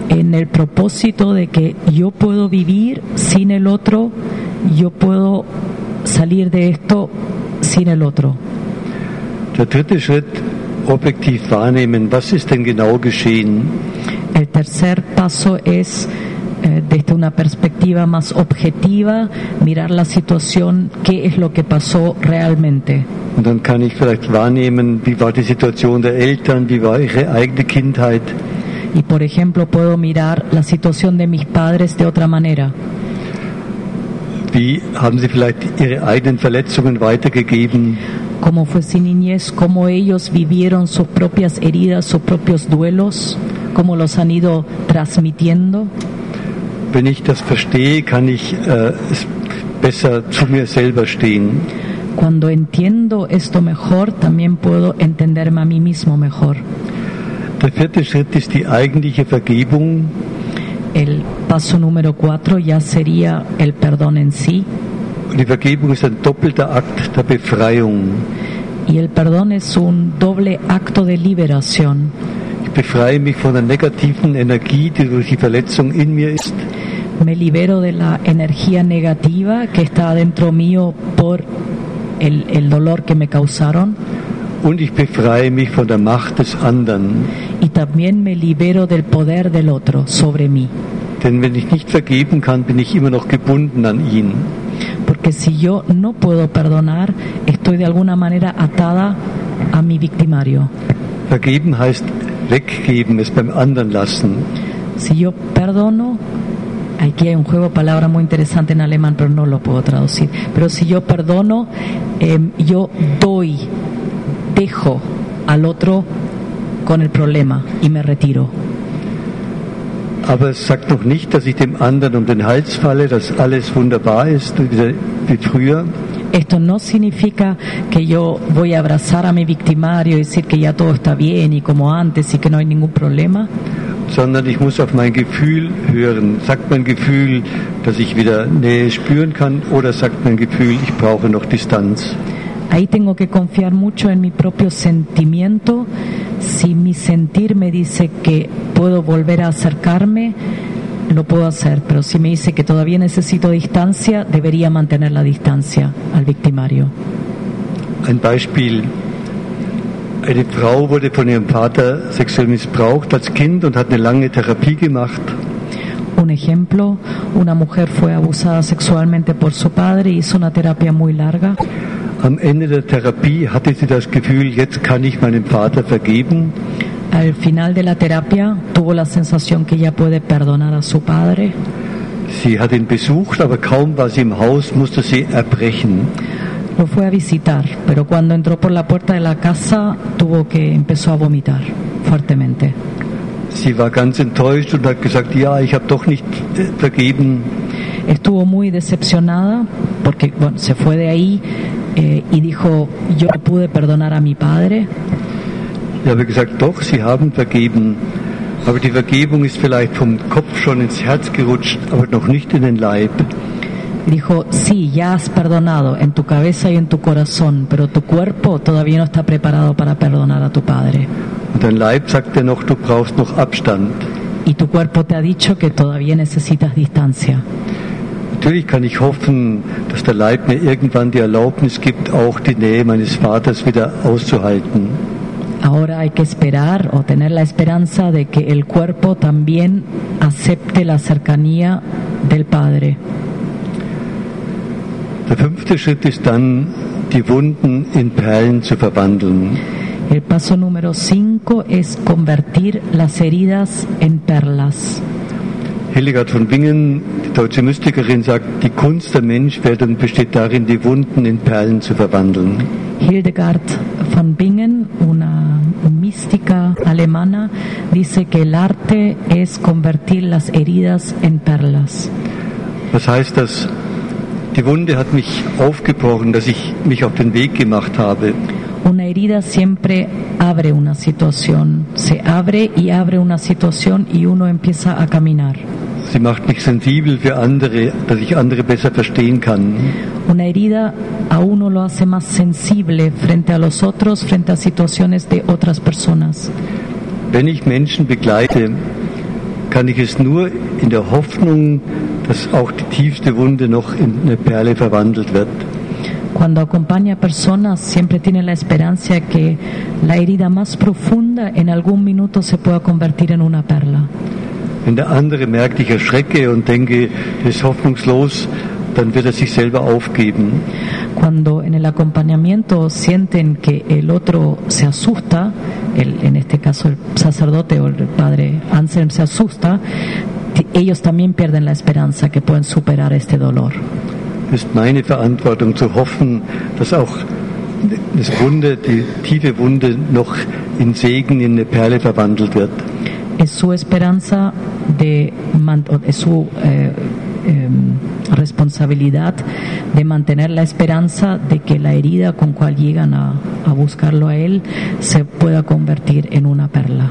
en el propósito de que yo puedo vivir sin el otro, yo puedo salir de esto sin el otro. Der dritte Schritt, objektiv wahrnehmen, was ist denn genau geschehen? El tercer paso es, eh, desde una perspectiva más objetiva, mirar la situación, qué es lo que pasó realmente. Und dann kann ich vielleicht wahrnehmen, wie war die Situation der Eltern, wie war ihre eigene Kindheit, Y por ejemplo, puedo mirar la situación de mis padres de otra manera. Wie haben sie vielleicht ihre eigenen Verletzungen weitergegeben, Cómo fue su niñez, cómo ellos vivieron sus propias heridas, sus propios duelos, cómo los han ido transmitiendo. Wenn ich das verstehe, kann ich äh, es besser zu mir selber stehen. Cuando entiendo esto mejor, también puedo entenderme a mí mismo mejor. Der vierte Schritt ist die eigentliche Vergebung. El paso número cuatro ya sería el perdón en sí. Die Vergebung ist ein doppelter Akt der Befreiung. Y el perdón es un doble acto de liberación. Ich befreie mich von der negativen Energie, die durch die Verletzung in mir ist. Me libero de la energía negativa que está dentro mío por el, el dolor que me causaron. Und ich befreie mich von der Macht des anderen. Y también me libero del poder del otro sobre mí. Denn wenn ich nicht vergeben kann, bin ich immer noch gebunden an ihn. Porque si yo no puedo perdonar, estoy de alguna manera atada a mi victimario. Vergeben heißt weggeben, es beim anderen lassen. Si yo perdono, aquí hay un juego de palabras muy interesante en alemán, pero no lo puedo traducir. Pero si yo perdono, eh, yo doy, dejo al otro con el problema y me retiro. Aber es sagt noch nicht, dass ich dem anderen um den Hals falle, dass alles wunderbar ist, wie wie früher, Esto no significa que yo voy a abrazar a mi victimario y decir que ya todo está bien y como antes y que no hay ningún problema, sondern ich muss auf mein Gefühl hören. Sagt mein Gefühl, dass ich wieder Nähe spüren kann, oder sagt mein Gefühl, ich brauche noch Distanz? Ahí tengo que confiar mucho en mi propio sentimiento. Si mi sentir me dice que puedo volver a acercarme, lo puedo hacer. Pero si me dice que todavía necesito distancia, debería mantener la distancia al victimario. Ein Beispiel. Eine Frau wurde von ihrem Vater sexuell missbraucht als Kind und hat eine lange Therapie gemacht. Un ejemplo, una mujer fue abusada sexualmente por su padre y hizo una terapia muy larga. Am Ende der Therapie hatte sie das Gefühl, jetzt kann ich meinem Vater vergeben. Al final de la terapia tuvo la sensación que ya puede perdonar a su padre. Sie hat ihn besucht, aber kaum war sie im Haus, musste sie erbrechen. Lo fue a visitar, pero cuando entró por la puerta de la casa tuvo que empezó a vomitar fuertemente. Sie war ganz enttäuscht und hat gesagt, ja, ich habe doch nicht vergeben. Estuvo muy decepcionada porque bueno, se fue de ahí eh, y dijo, yo no pude perdonar a mi padre. Ich habe gesagt, doch, Sie haben vergeben. Aber die Vergebung ist vielleicht vom Kopf schon ins Herz gerutscht, aber noch nicht in den Leib. Dijo, sí, ya has perdonado en tu cabeza y en tu corazón, pero tu cuerpo todavía no está preparado para perdonar a tu padre. Und dein Leib sagt dir noch, du brauchst noch Abstand. Y tu cuerpo te ha dicho que todavía necesitas distancia. Natürlich kann ich hoffen, dass der Leib mir irgendwann die Erlaubnis gibt, auch die Nähe meines Vaters wieder auszuhalten. Ahora hay que esperar o tener la esperanza de que el cuerpo también acepte la cercanía del Padre. Der fünfte Schritt ist dann, die Wunden in Perlen zu verwandeln. El paso número 5 es convertir las heridas en perlas. Hildegard von Bingen, deutsche Mystikerin, sagt, die Kunst der Menschwerdung besteht darin, die Wunden in Perlen zu verwandeln. Hildegard von Bingen, una mística alemana, dice que el arte es convertir las heridas en perlas. Was heißt das? Die Wunde hat mich aufgebrochen, dass ich mich auf den Weg gemacht habe. Una herida siempre abre una situación, se abre y abre una situación y uno empieza a caminar. Sie macht mich sensibel für andere, dass ich andere besser verstehen kann. Una herida a uno lo hace más sensible frente a los otros, frente a situaciones de otras personas. Wenn ich Menschen begleite, kann ich es nur in der Hoffnung, dass auch die tiefste Wunde noch in eine Perle verwandelt wird. Cuando acompaña personas siempre tiene la esperanza que la herida más profunda en algún minuto se pueda convertir en una perla. Wenn der andere merkt, ich erschrecke und denke, das ist hoffnungslos, dann wird er sich selber aufgeben. Cuando en el acompañamiento sienten que el otro se asusta, el- en este caso el sacerdote o el padre Anselm se asusta, ellos también pierden la esperanza que pueden superar este dolor. Es ist meine Verantwortung zu hoffen, dass auch das Wunde, die tiefe Wunde noch in Segen, in eine Perle verwandelt wird. Es su esperanza de es su eh, em, responsabilidad de mantener la esperanza de que la herida con cual llegan a, a buscarlo a él se pueda convertir en una perla.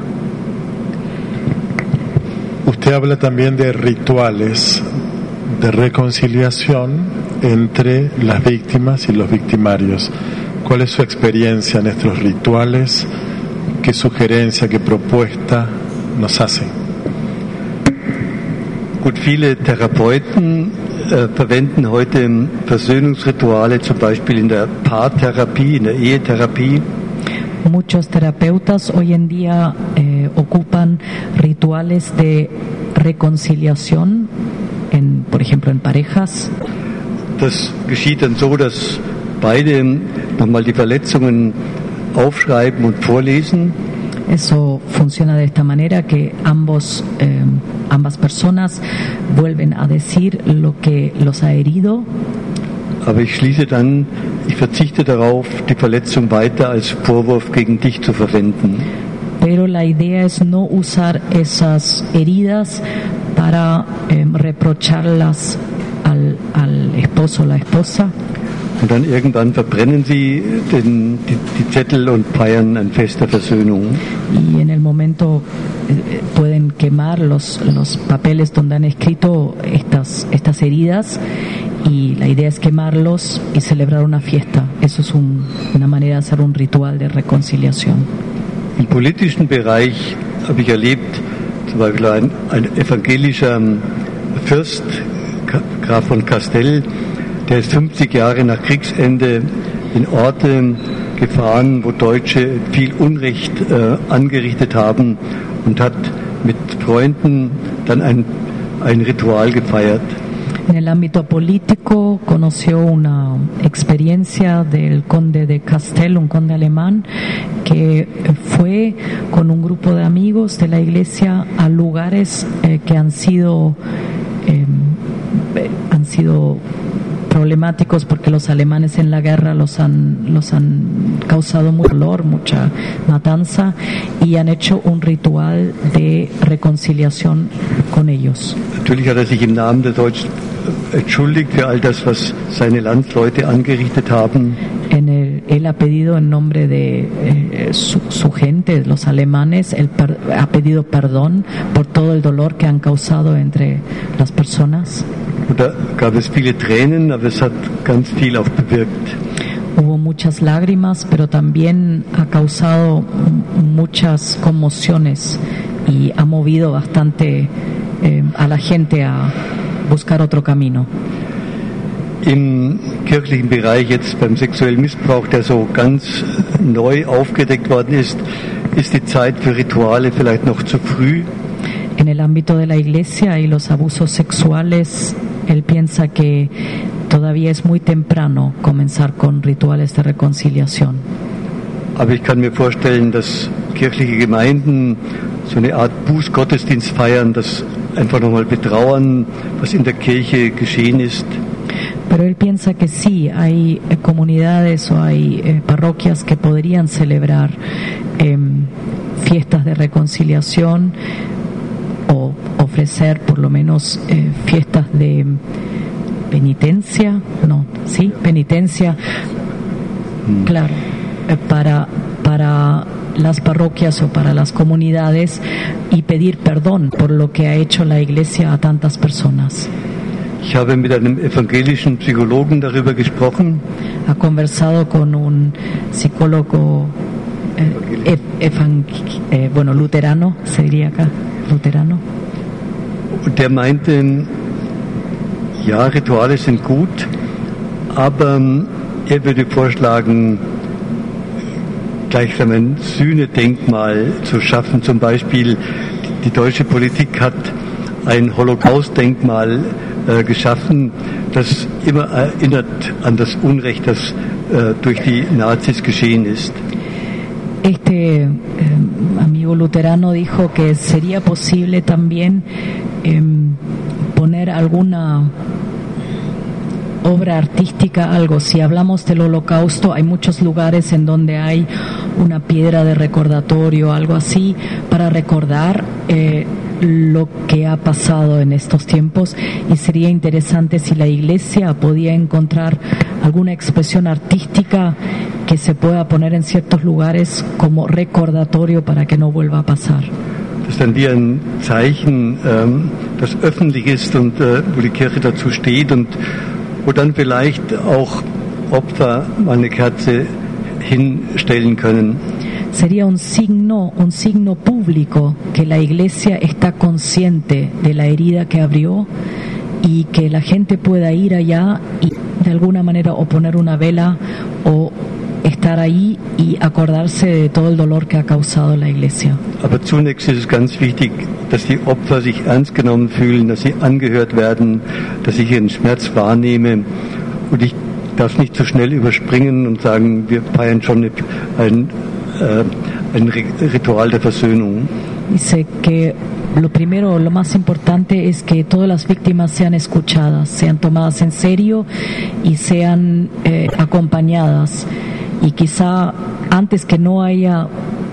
Usted habla también de rituales de reconciliación entre las víctimas y los victimarios. ¿Cuál es su experiencia en estos rituales? ¿Qué sugerencia, qué propuesta nos hace? Gut, viele Therapeuten äh, verwenden heute Versöhnungsrituale, zum Beispiel in der Paartherapie, in der Ehetherapie. Muchos terapeutas hoy en día eh, ocupan rituales de reconciliación, en, por ejemplo, en parejas. Das geschieht dann so, dass beide nochmal die Verletzungen aufschreiben und vorlesen. Eso funciona de esta manera que ambos, eh, ambas personas vuelven a decir lo que los ha herido, Aber ich schließe dann, ich verzichte darauf, die Verletzung weiter als Vorwurf gegen dich zu verwenden. pero la idea es no usar esas heridas para eh, reprocharlas al, al esposo o la esposa. Und dann irgendwann verbrennen sie den, die, die Zettel und feiern ein Fest der Versöhnung. y en el momento eh, pueden quemar los, los papeles donde han escrito estas, estas heridas y la idea es quemarlos y celebrar una fiesta. Eso es un- una manera de hacer un ritual de reconciliación. Im politischen Bereich habe ich erlebt, zum Beispiel ein, ein evangelischer Fürst, Ka- Graf von Castell, der ist 50 Jahre nach Kriegsende in Orte gefahren, wo Deutsche viel Unrecht äh, angerichtet haben und hat mit Freunden dann ein, ein Ritual gefeiert. En el ámbito político conoció una experiencia del conde de Castel, un conde alemán, que fue con un grupo de amigos de iglesia a lugares eh, que han sido eh, han sido problemáticos porque los alemanes en la guerra los han los han causado mucho dolor, mucha matanza y han hecho un ritual de reconciliación con ellos. Natürlich hat er sich im Namen der Deutschen entschuldigt für all das, was seine Landsleute angerichtet haben. En el- él ha pedido en nombre de eh, su, su gente, los alemanes, él per- ha pedido perdón por todo el dolor que han causado entre las personas. Da gab es viele Tränen, aber es hat ganz viel auch bewirkt. Hubo muchas lágrimas, pero también ha causado muchas conmociones y ha movido bastante eh, a la gente a buscar otro camino. Im kirchlichen Bereich jetzt beim sexuellen Missbrauch, der so ganz neu aufgedeckt worden ist, ist die Zeit für Rituale vielleicht noch zu früh. En el ámbito de la iglesia y los abusos sexuales, él piensa que todavía es muy temprano comenzar con rituales de reconciliación. Aber ich kann mir vorstellen, dass kirchliche Gemeinden so eine Art Bußgottesdienst feiern, das einfach nochmal betrauern, was in der Kirche geschehen ist. Pero él piensa que sí, hay eh, comunidades o hay eh, parroquias que podrían celebrar em, fiestas de reconciliación ofrecer por lo menos eh, fiestas de penitencia, no, sí, penitencia, claro, eh, para, para las parroquias o para las comunidades y pedir perdón por lo que ha hecho la iglesia a tantas personas. Ich habe mit einem evangelischen Psychologen darüber gesprochen. Ha conversado con un psicólogo eh, eh, bueno, luterano, se diría acá, luterano. Und der meinte, ja, Rituale sind gut, aber ähm, er würde vorschlagen, gleichsam ein Sühnedenkmal zu schaffen. Zum Beispiel die deutsche Politik hat ein Holocaust-Denkmal äh, geschaffen, das immer erinnert an das Unrecht, das äh, durch die Nazis geschehen ist. Este eh, amigo luterano dijo que sería posible también em, poner alguna obra artística, algo. Si hablamos del holocausto, hay muchos lugares en donde hay una piedra de recordatorio, algo así, para recordar eh, lo que ha pasado en estos tiempos y sería interesante si la iglesia podía encontrar alguna expresión artística que se pueda poner en ciertos lugares como recordatorio para que no vuelva a pasar. Das dann wie ein Zeichen, ähm, das öffentlich ist und äh, wo die Kirche dazu steht und wo dann vielleicht auch Opfer mal eine Kerze hinstellen können. Sería un signo, un signo público que la iglesia está consciente de la herida que abrió y que la gente pueda ir allá y de alguna manera o poner una vela o estar ahí y acordarse de todo el dolor que ha causado la iglesia. Aber zunächst ist es ganz wichtig, dass die Opfer sich ernst genommen fühlen, dass sie angehört werden, dass ich ihren Schmerz wahrnehme. Und ich darf nicht zu schnell überspringen und sagen, wir feiern schon ein, äh, ein Ritual der Versöhnung. Dice que lo primero, lo más importante es que todas las víctimas sean escuchadas, sean tomadas en serio y sean eh, acompañadas. Y quizá antes que no haya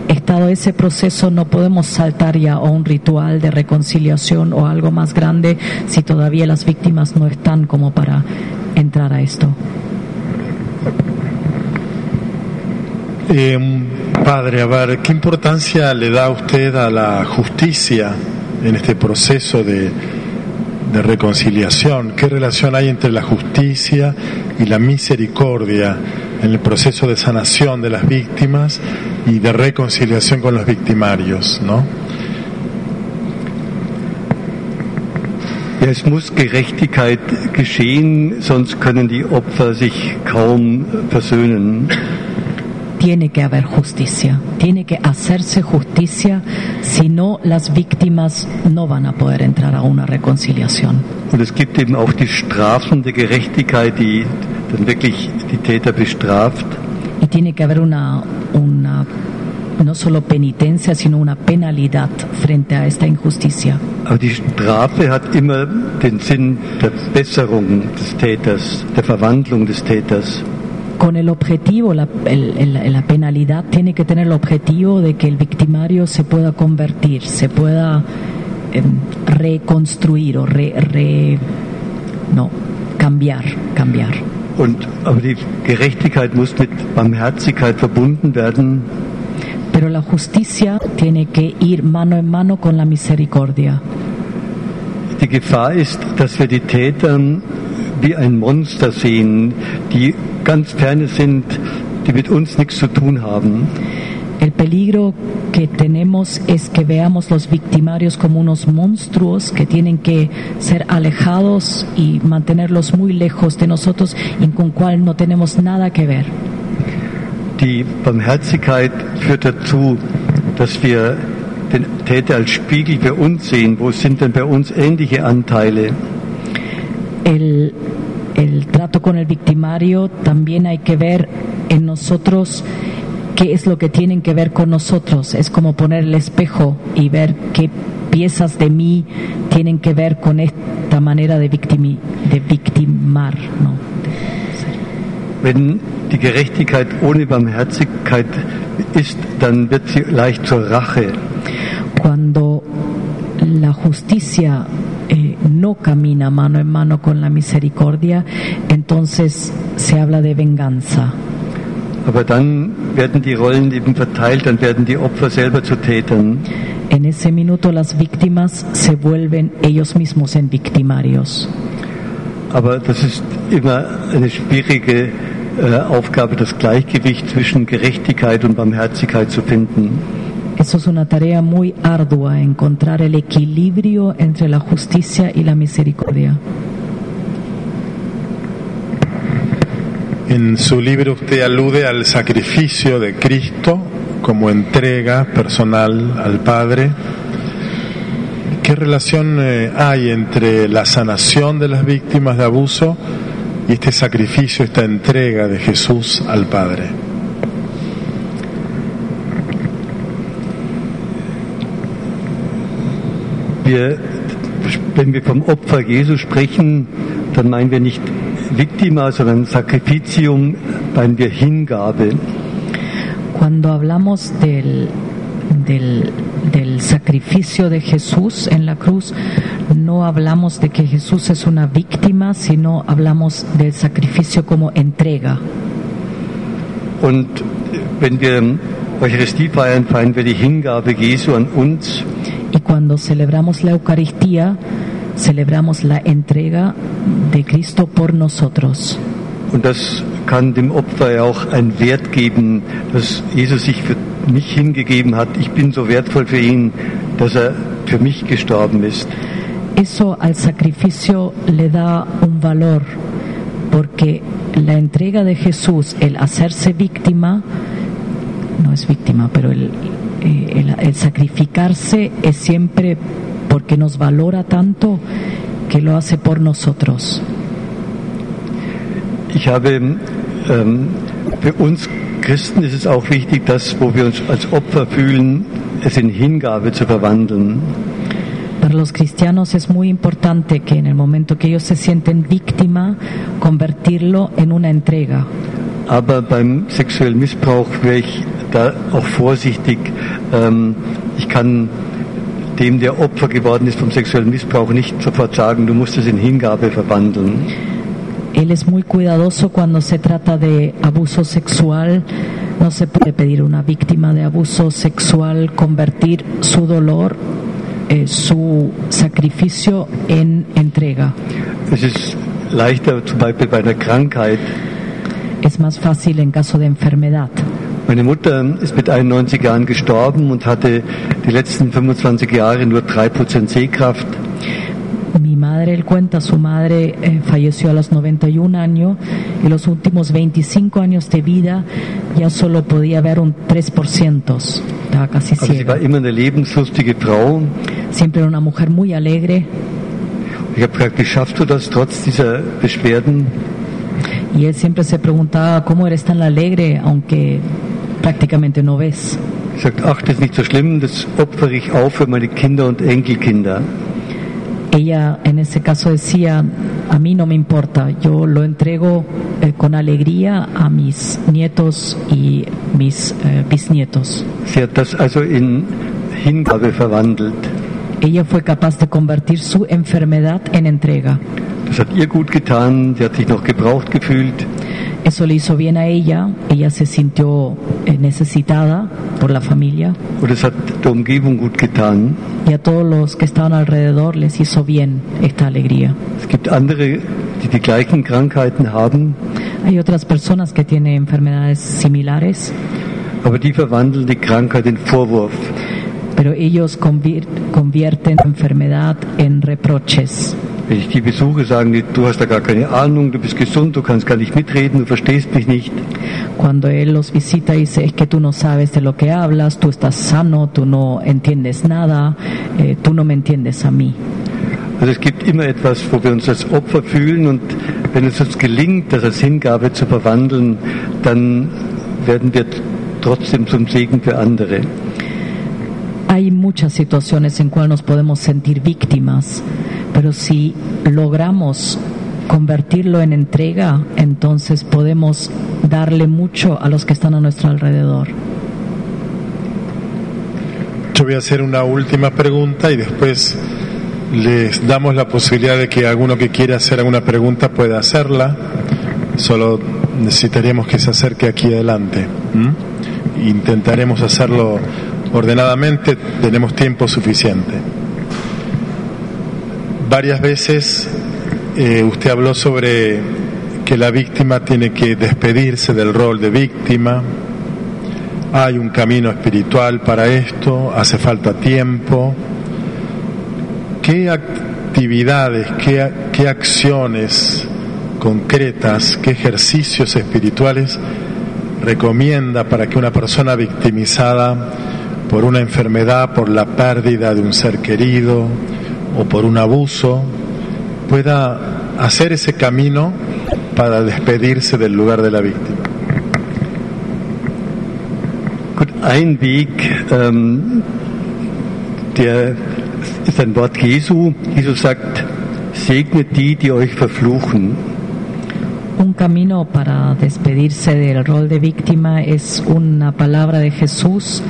estado ese proceso no podemos saltar ya a un ritual de reconciliación o algo más grande si todavía las víctimas no están como para entrar a esto. Eh, padre, a ver, ¿qué importancia le da usted a la justicia en este proceso de, de reconciliación? ¿Qué relación hay entre la justicia y la misericordia en el proceso de sanación de las víctimas y de reconciliación con los victimarios, ¿no? Ja, es muss Gerechtigkeit geschehen, sonst können die Opfer sich kaum versöhnen. Tiene que haber justicia, tiene que hacerse justicia, si no las víctimas no van a poder entrar a una reconciliación. Und es gibt eben auch die strafende Gerechtigkeit, die dann wirklich die Täter bestraft. Y tiene que haber una, una no solo penitencia, sino una penalidad frente a esta injusticia. Aber die Strafe hat immer den Sinn der Besserung des Täters, der Verwandlung des Täters. Con el objetivo, la, el- el- la penalidad tiene que tener el objetivo de que el victimario se pueda convertir, se pueda em, reconstruir o re, re- no, cambiar, cambiar. Und, aber die Gerechtigkeit muss mit Barmherzigkeit verbunden werden. Pero la justicia tiene que ir mano en mano con la misericordia. Die Gefahr ist, dass wir die Täter wie ein Monster sehen, die ganz ferne sind, die mit uns nichts zu tun haben. El peligro que tenemos es que veamos los victimarios como unos monstruos que tienen que ser alejados y mantenerlos muy lejos de nosotros y con cual no tenemos nada que ver. Die Barmherzigkeit führt dazu, dass wir den Täter als Spiegel für uns sehen. Wo sind denn bei uns ähnliche Anteile? El, el trato con el victimario también hay que ver en nosotros qué es lo que tienen que ver con nosotros. Es como poner el espejo y ver qué piezas de mí tienen que ver con esta manera de, victimi, de victimar. ¿no? Wenn die Gerechtigkeit ohne Barmherzigkeit ist, dann wird sie leicht zur Rache. Cuando la justicia eh, no camina mano en mano con la misericordia, entonces se habla de venganza. Aber dann werden die Rollen eben verteilt, dann werden die Opfer selber zu Tätern. En ese minuto las víctimas se vuelven ellos mismos en victimarios. Aber das ist immer eine schwierige äh, Aufgabe, das Gleichgewicht zwischen Gerechtigkeit und Barmherzigkeit zu finden. Eso es una tarea muy ardua, encontrar el equilibrio entre la justicia y la misericordia. En su libro usted alude al sacrificio de Cristo como entrega personal al Padre. ¿Qué relación eh, hay entre la sanación de las víctimas de abuso y este sacrificio, esta entrega de Jesús al Padre? Wir, wenn wir vom Opfer Jesu sprechen, dann meinen wir nicht Victima, sondern Sacrificium, meinen wir Hingabe. Cuando hablamos del, del, del sacrificio de Jesús en la cruz, no hablamos de que Jesús es una víctima, sino hablamos del sacrificio como entrega. Und wenn wir Eucharistie feiern, feiern wir die Hingabe Jesu an uns. Y cuando celebramos la Eucaristía, celebramos la entrega de Cristo por nosotros. Und das kann dem Opfer ja auch einen Wert geben, dass Jesus sich für mich hingegeben hat. Ich bin so wertvoll für ihn, dass er für mich gestorben ist. Eso al sacrificio le da un valor, porque la entrega de Jesús, el hacerse víctima, no es víctima, pero el, eh, el, el sacrificarse es siempre porque nos valora tanto que lo hace por nosotros. Ich habe, ähm, für uns Christen ist es auch wichtig, wo wir uns als Opfer fühlen, es in Hingabe zu verwandeln. Para los cristianos es muy importante que en el momento que ellos se sienten víctima, convertirlo en una entrega. Aber beim sexuellen Missbrauch wäre ich da auch vorsichtig. Ähm, ich kann dem, der Opfer geworden ist vom sexuellen Missbrauch, nicht sofort sagen, du musst es in Hingabe verwandeln. Él es muy cuidadoso cuando se trata de abuso sexual. No se puede pedir a una víctima de abuso sexual convertir su dolor, eh, su sacrificio en entrega. Es ist leichter, zum Beispiel bei einer Krankheit. Es más fácil en caso de enfermedad. Meine Mutter ist mit 91 Jahren gestorben und hatte die letzten 25 Jahre nur 3% Sehkraft. Mi madre, él cuenta, su madre eh, falleció a los 91 años y los últimos 25 años de vida ya solo podía ver un 3%. Estaba casi Aber sie war ciega. immer eine lebenslustige Frau. Siempre una mujer muy alegre Ich habe gefragt, wie schaffst du das trotz dieser Beschwerden? y él siempre se preguntaba cómo eres tan alegre aunque prácticamente no ves. Ich sagte, ach, das ist nicht so schlimm, das opfere ich auf für meine Kinder und Enkelkinder. Ella en ese caso decía, a mí no me importa, yo lo entrego eh, con alegría a mis nietos y mis eh, bisnietos. Sie hat das also in Hingabe verwandelt. Ella fue capaz de convertir su enfermedad en entrega. Das hat ihr gut getan, sie hat sich noch gebraucht gefühlt. Eso le hizo bien a ella, ella se sintió eh, necesitada por la familia Und es hat der Umgebung gut getan. y a todos los que estaban alrededor les hizo bien esta alegría. Es gibt andere, die die gleichen Krankheiten haben, Hay otras personas que tienen enfermedades similares Aber die verwandeln die Krankheit in Vorwurf. Pero ellos convier- convierten enfermedad en reproches. Wenn ich die besuche, sagen die, du hast da gar keine Ahnung, du bist gesund, du kannst gar nicht mitreden, du verstehst mich nicht. Cuando él los visita dice, es que tú no sabes de lo que hablas, tú estás sano, tú no entiendes nada, eh, tú no me entiendes a mí. Also es gibt immer etwas, wo wir uns als Opfer fühlen und wenn es uns gelingt, das als Hingabe zu verwandeln, dann werden wir trotzdem zum Segen für andere. Hay muchas situaciones en cuales nos podemos sentir víctimas, pero si logramos convertirlo en entrega, entonces podemos darle mucho a los que están a nuestro alrededor. Yo voy a hacer una última pregunta y después les damos la posibilidad de que alguno que quiera hacer alguna pregunta pueda hacerla. Solo necesitaríamos que se acerque aquí adelante. ¿m? Intentaremos hacerlo ordenadamente, tenemos tiempo suficiente. Varias veces eh, usted habló sobre que la víctima tiene que despedirse del rol de víctima, hay un camino espiritual para esto, hace falta tiempo. ¿Qué actividades, qué, qué acciones concretas, qué ejercicios espirituales recomienda para que una persona victimizada por una enfermedad, por la pérdida de un ser querido o por un abuso, pueda hacer ese camino para despedirse del lugar de la víctima? Gut, ein Weg, ähm, der ist ein Wort Jesu. Jesus sagt, segnet die, die euch verfluchen. Un camino para despedirse del rol de víctima es una palabra de Jesús.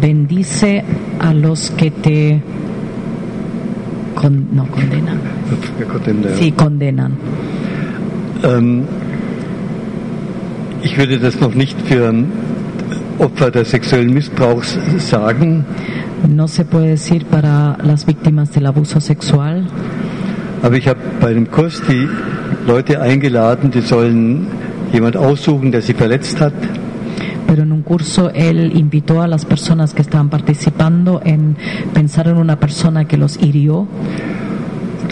Bendice a los que te con- no condenan. Sí, condenan. Ähm, ich würde das noch nicht für Opfer des sexuellen Missbrauchs sagen, No se puede decir para las víctimas del abuso sexual, aber ich habe bei dem Kurs die Leute eingeladen, die sollen jemand aussuchen, der sie verletzt hat. Pero en un curso él invitó a las personas que estaban participando en pensar en una persona que los hirió.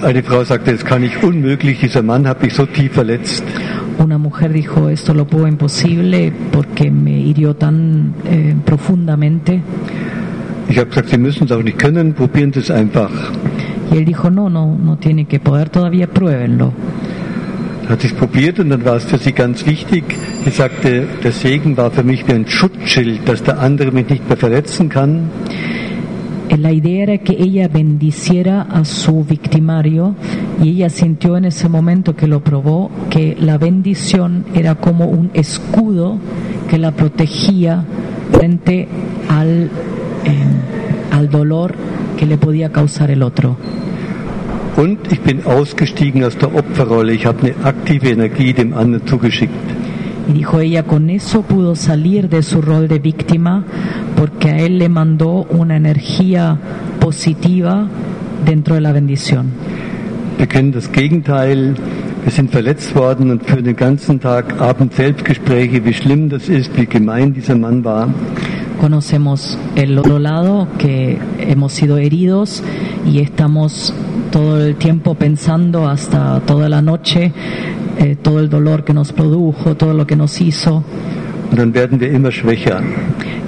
Eine Frau sagte, das kann ich unmöglich, dieser Mann hat mich so tief verletzt. Una mujer dijo, esto lo puedo imposible porque me hirió tan eh, profundamente. Ich habe gesagt, Sie müssen es auch nicht können, probieren Sie es einfach. Y él dijo, no, no, no tiene que poder, todavía pruébenlo. Hat es probiert und dann war es für sie ganz wichtig. Sie sagte, der Segen war für mich wie ein Schutzschild, dass der andere mich nicht mehr verletzen kann. La idea era que ella bendiciera a su victimario y ella sintió en ese momento que lo probó que la bendición era como un escudo que la protegía frente al, eh, al dolor que le podía causar el otro. Und ich bin ausgestiegen aus der Opferrolle. Ich habe eine aktive Energie dem anderen zugeschickt. Y dijo ella, con eso pudo salir de su rol de víctima porque a él le mandó una energía positiva dentro de la bendición. Wir kennen das Gegenteil. Wir sind verletzt worden und führen den ganzen Tag Abend Selbstgespräche, wie schlimm das ist, wie gemein dieser Mann war. Conocemos el otro lado, que hemos sido heridos y estamos todo el tiempo pensando hasta toda la noche eh, todo el dolor que nos produjo, todo lo que nos hizo.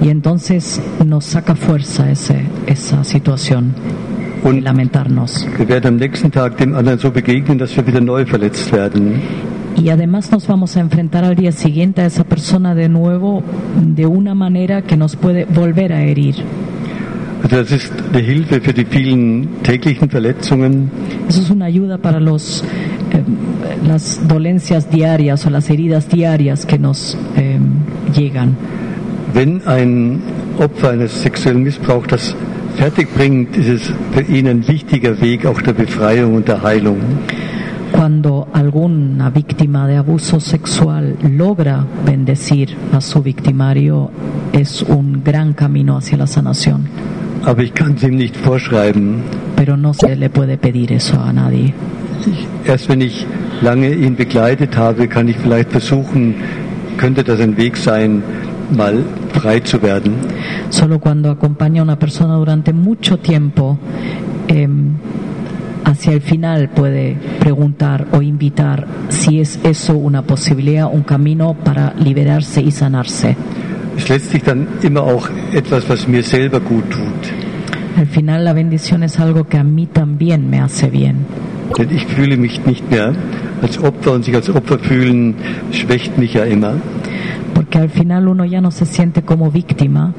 Y entonces nos saca fuerza ese, esa situación, Und lamentarnos. Y además nos vamos a enfrentar al día siguiente a esa persona de nuevo de una manera que nos puede volver a herir. Also das ist eine Hilfe für die vielen täglichen Verletzungen. Eso es una ayuda para los, eh, las dolencias diarias o las heridas diarias que nos eh, llegan. Wenn ein Opfer eines sexuellen Missbrauchs das fertig bringt, ist es für ihn ein wichtiger Weg auch der Befreiung und der Heilung. Cuando alguna víctima de abuso sexual logra bendecir a su victimario, es un gran camino hacia la sanación. Aber ich kann es ihm nicht vorschreiben. Pero no se le puede pedir eso a nadie. Erst wenn ich lange ihn begleitet habe, kann ich vielleicht versuchen, könnte das ein Weg sein, mal befreit zu werden. Solo cuando acompaña a una persona durante mucho tiempo, eh, hacia el final puede preguntar o invitar si es eso una posibilidad, un camino para liberarse y sanarse. Ist letztlich dann immer auch etwas, was mir selber gut tut. Al final la bendición es algo que a mí también me hace bien. Denn ich fühle mich nicht mehr als Opfer und sich als Opfer fühlen schwächt mich ja immer. Porque al final uno ya no se siente como víctima.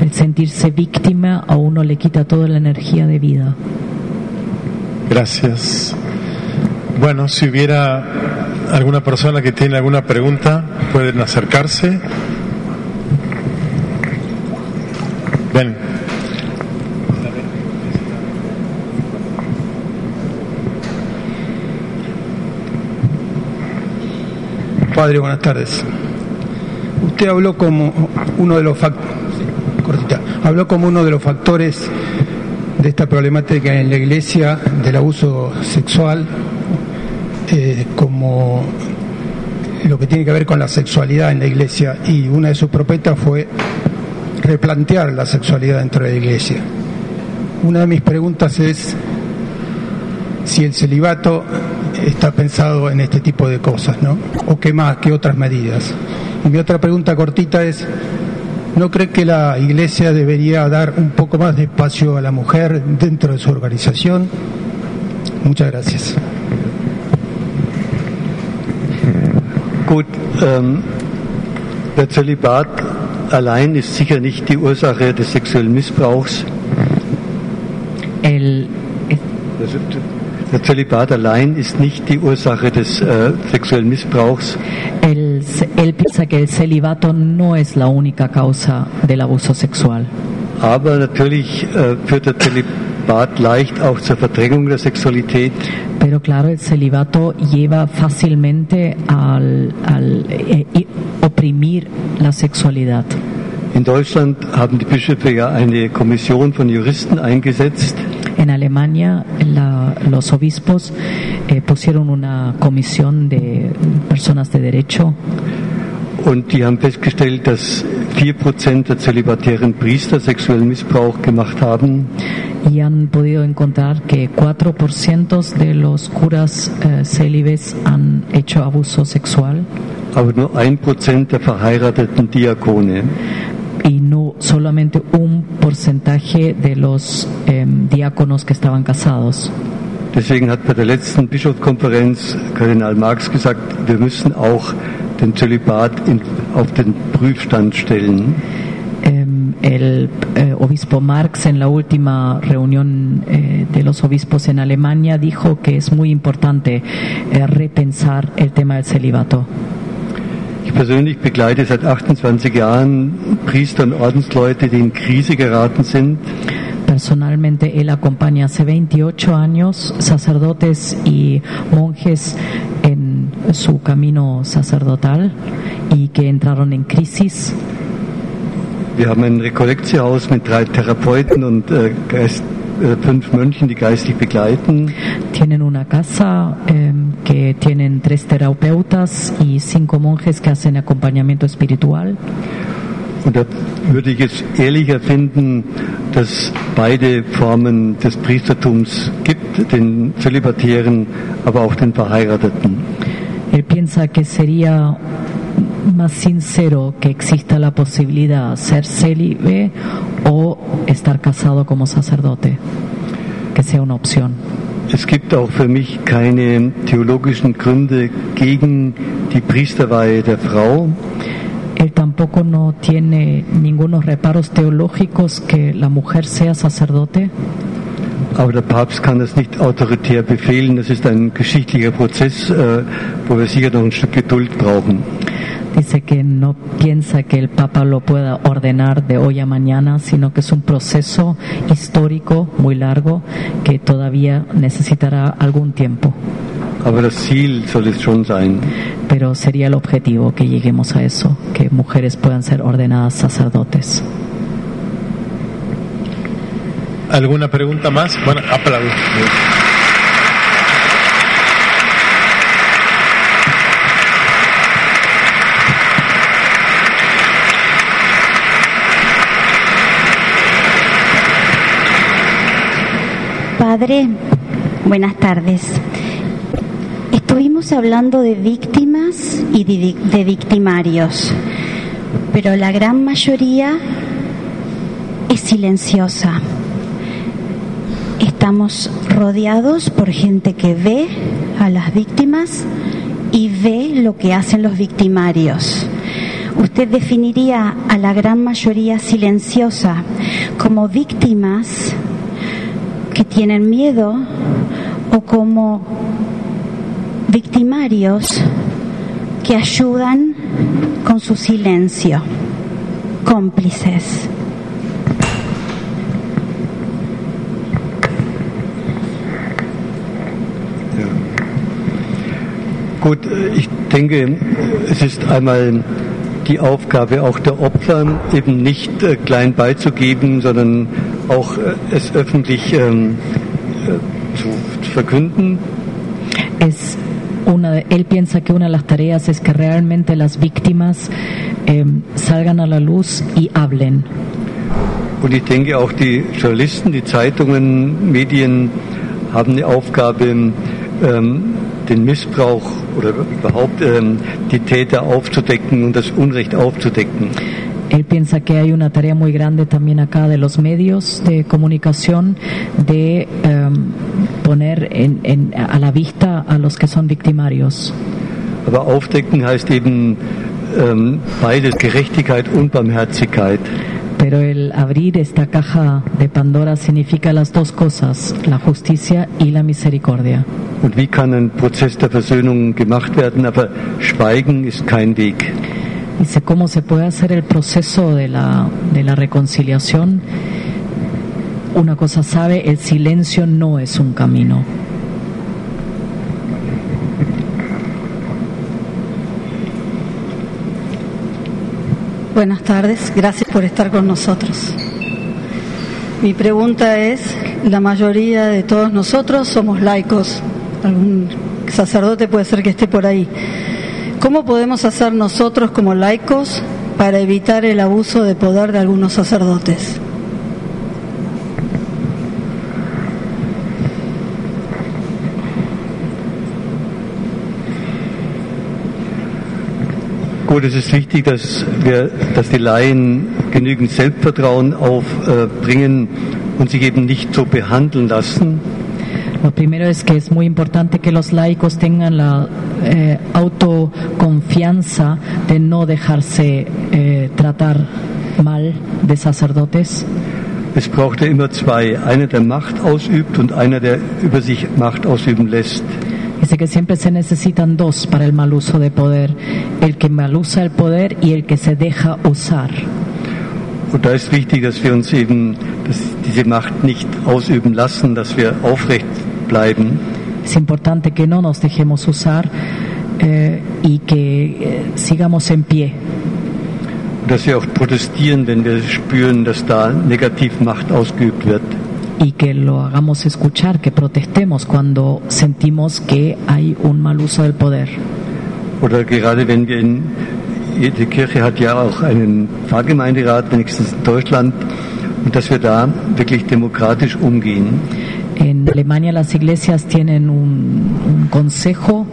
El sentirse víctima a uno le quita toda la energía de vida. Gracias. Bueno, si hubiera alguna persona que tiene alguna pregunta, pueden acercarse. Padre, buenas tardes. Usted habló como uno de los factores, habló como uno de los factores de esta problemática en la iglesia del abuso sexual, eh, como lo que tiene que ver con la sexualidad en la iglesia. Y una de sus propuestas fue replantear la sexualidad dentro de la iglesia. Una de mis preguntas es si el celibato está pensado en este tipo de cosas, ¿no? O qué más, qué otras medidas. Y mi otra pregunta cortita es, ¿no cree que la Iglesia debería dar un poco más de espacio a la mujer dentro de su organización? Muchas gracias. Gut, ähm, der Zölibat allein ist sicher nicht die Ursache des sexuellen Missbrauchs. El, Der Zölibat allein ist nicht die Ursache des äh, sexuellen Missbrauchs. el- él piensa que el celibato no es la única causa del abuso sexual. Aber natürlich äh, führt der Zölibat leicht auch zur Verdrängung der Sexualität. Pero claro, el celibato lleva fácilmente al, al, eh, eh, oprimir la sexualidad. In Deutschland haben die Bischöfe ja eine Kommission von Juristen eingesetzt, En Alemania, la- los obispos eh, pusieron una comisión de personas de derecho Und die haben festgestellt, dass 4% der zölibatären Priester sexuellen Missbrauch gemacht haben. y han podido encontrar que 4% de los curas eh, célibes han hecho abuso sexual aber nur 1% der verheirateten Diakone. y no solamente un porcentaje de los eh, diáconos que estaban casados. Deswegen hat bei der letzten Bischofskonferenz Kardinal Marx gesagt, wir müssen auch den Zölibat in, auf den Prüfstand stellen. Eh, el eh, obispo Marx en la última reunión eh, de los obispos en Alemania dijo que es muy importante eh, repensar el tema del celibato. Ich persönlich begleite seit 28 Jahren Priester und Ordensleute, die in Krise geraten sind. Personalmente, él acompaña hace 28 años sacerdotes y monjes en su camino sacerdotal y que entraron en crisis. Wir haben ein Rekollektiehaus mit drei Therapeuten und äh, Geist, äh, fünf Mönchen, die geistlich begleiten. Tienen una casa eh, que tienen tres terapeutas y cinco monjes que hacen acompañamiento espiritual. Und da würde ich es ehrlicher finden, dass beide Formen des Priestertums gibt, den Zölibatären, aber auch den Verheirateten. Él piensa que sería más sincero que exista la posibilidad de ser célibe o estar casado como sacerdote, que sea una opción. Es gibt auch für mich keine theologischen Gründe gegen die Priesterweihe der Frau. Él tampoco no tiene ningunos reparos teológicos que la mujer sea sacerdote, Aber der Papst kann das nicht autoritär befehlen. Das ist ein geschichtlicher Prozess, äh, wo wir sicher noch ein Stück Geduld brauchen. Dice que no piensa que el Papa lo pueda ordenar de hoy a mañana, sino que es un proceso histórico muy largo que todavía necesitará algún tiempo. Pero sería el objetivo que lleguemos a eso, que mujeres puedan ser ordenadas sacerdotes. ¿Alguna pregunta más? Bueno, aplausos. Padre, buenas tardes. Estuvimos hablando de víctimas y de, victimarios, pero la gran mayoría es silenciosa. Estamos rodeados por gente que ve a las víctimas y ve lo que hacen los victimarios. ¿Usted definiría a la gran mayoría silenciosa como víctimas que tienen miedo o como victimarios que ayudan con su silencio, cómplices? Gut, ich denke, es ist einmal die Aufgabe auch der Opfer, eben nicht äh, klein beizugeben, sondern auch äh, es öffentlich ähm, äh, zu, verkünden. Es una él piensa que una de las tareas es que realmente las víctimas eh, salgan a la luz y hablen. Und ich denke auch die Journalisten, die Zeitungen, Medien haben eine Aufgabe, ähm, den Missbrauch oder überhaupt ähm, die Täter aufzudecken und das Unrecht aufzudecken. Él piensa que hay una tarea muy grande también acá de los medios de comunicación de eh, poner en- en- a la vista a los que son victimarios. Aber aufdecken heißt eben ähm, beides, Gerechtigkeit und Barmherzigkeit. Pero el abrir esta caja de Pandora significa las dos cosas, la justicia y la misericordia. Und wie kann ein Prozess der Versöhnung gemacht werden? Aber Schweigen ist kein Weg. Dice, ¿cómo se puede hacer el proceso de la, de la reconciliación? Una cosa sabe, el silencio no es un camino. Buenas tardes, gracias por estar con nosotros. Mi pregunta es, la mayoría de todos nosotros somos laicos, algún sacerdote puede ser que esté por ahí. ¿Cómo podemos hacer nosotros como laicos para evitar el abuso de poder de algunos sacerdotes? Gut, es ist wichtig, dass wir, dass die Laien genügend Selbstvertrauen aufbringen und sich eben nicht so behandeln lassen, Lo primero es que es muy importante que los laicos tengan la eh, autoconfianza de no dejarse eh, tratar mal de sacerdotes. Es braucht ja immer zwei. Einer, der Macht ausübt und einer, der über sich Macht ausüben lässt. Dice que siempre se necesitan dos para el mal uso de poder, el que mal usa el poder y el que se deja usar. Und da ist wichtig, dass wir uns eben dass diese Macht nicht ausüben lassen, dass wir aufrecht bleiben Es importante que no nos dejemos usar eh, y que eh, sigamos en pie. dass wir auch protestieren, wenn wir spüren, dass da negativ Macht ausgeübt wird. y que lo hagamos escuchar, que protestemos cuando sentimos que hay un mal uso del poder. Oder gerade wenn wir in, jede Kirche hat ja auch einen Pfarrgemeinderat, wenigstens in Deutschland, und dass wir da wirklich demokratisch umgehen. En Alemania las iglesias tienen un, consejo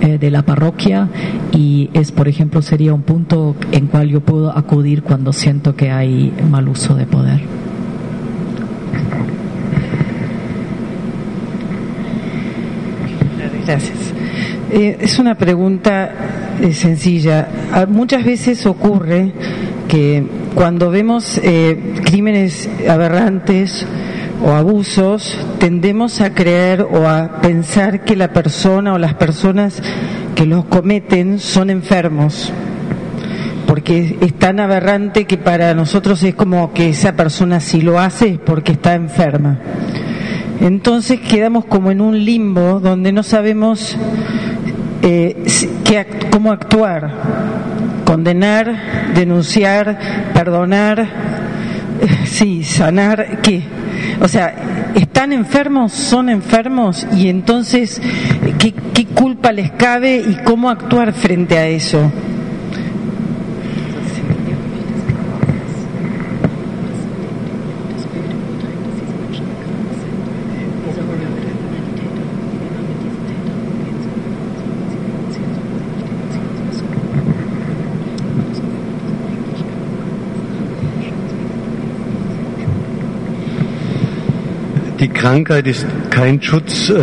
eh, de la parroquia y es, por ejemplo, sería un punto en cual yo puedo acudir cuando siento que hay mal uso de poder. Gracias. Eh, es una pregunta eh, sencilla. Ah, Muchas veces ocurre que cuando vemos crímenes aberrantes o abusos, tendemos a creer o a pensar que la persona o las personas que los cometen son enfermos porque es tan aberrante que para nosotros es como que esa persona si lo hace es porque está enferma. Entonces quedamos como en un limbo donde no sabemos eh, qué cómo actuar, condenar, denunciar, perdonar, sí, sanar, ¿qué? O sea, ¿están enfermos? ¿Son enfermos? Y entonces, ¿qué, qué culpa les cabe y cómo actuar frente a eso? Krankheit ist kein Schutz, äh,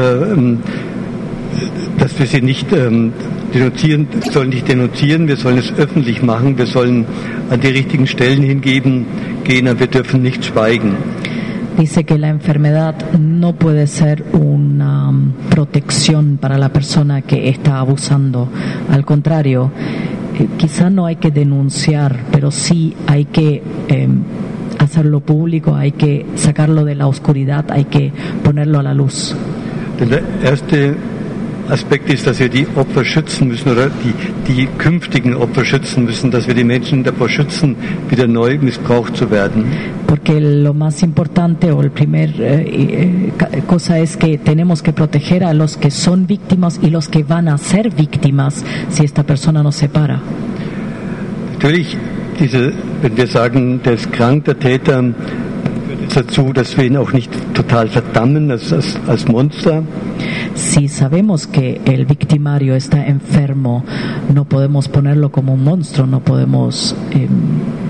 dass wir sie nicht ähm, denunzieren, sollen nicht denunzieren, wir sollen es öffentlich machen, wir sollen an die richtigen Stellen hingeben, gehen, aber wir dürfen nicht schweigen. Dice que la enfermedad no puede ser una protección para la persona que está abusando. Al contrario, eh, quizá no hay que denunciar, pero sí hay que eh, hacerlo público, hay que sacarlo de la oscuridad, hay que ponerlo a la luz. Der erste Aspekt ist, dass wir die Opfer schützen müssen oder die, die künftigen Opfer schützen müssen, dass wir die Menschen davor schützen, wieder neu missbraucht zu werden. Porque lo más importante o el primer eh, eh, cosa es que tenemos que proteger a los que son víctimas y los que van a ser víctimas si esta persona nos separa. Natürlich, diese, wenn wir sagen, der ist krank, der Täter, dazu, dass wir ihn auch nicht total verdammen als, als, als Monster. Si sabemos que el victimario está enfermo, no podemos ponerlo como un monstruo, no podemos eh,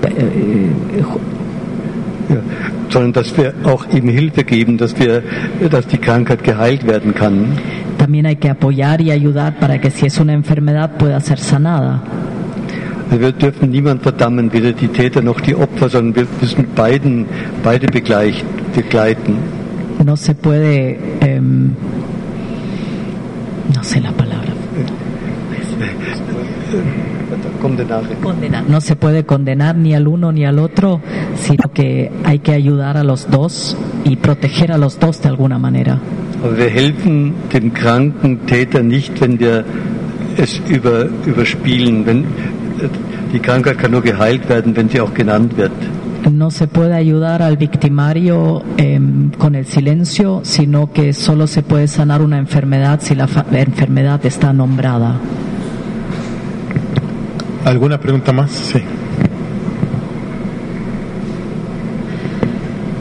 eh, Ja, sondern dass wir auch ihm Hilfe geben, dass wir, dass die Krankheit geheilt werden kann. también hay que apoyar y ayudar para que si es una enfermedad pueda ser sanada. Wir dürfen niemand verdammen, weder die Täter noch die Opfer, sondern wir müssen beiden, beide begleiten. No se puede, em, no sé la palabra, condenar. No se puede condenar ni al uno ni al otro, sino que hay que ayudar a los dos y proteger a los dos de alguna manera. Aber wir helfen dem kranken Täter nicht, wenn wir es über, überspielen. Wenn, die Krankheit kann nur geheilt werden, wenn sie auch genannt wird. No se puede ayudar al victimario em, con el silencio, sino que solo se puede sanar una enfermedad si la enfermedad está nombrada. ¿Alguna pregunta más? Sí.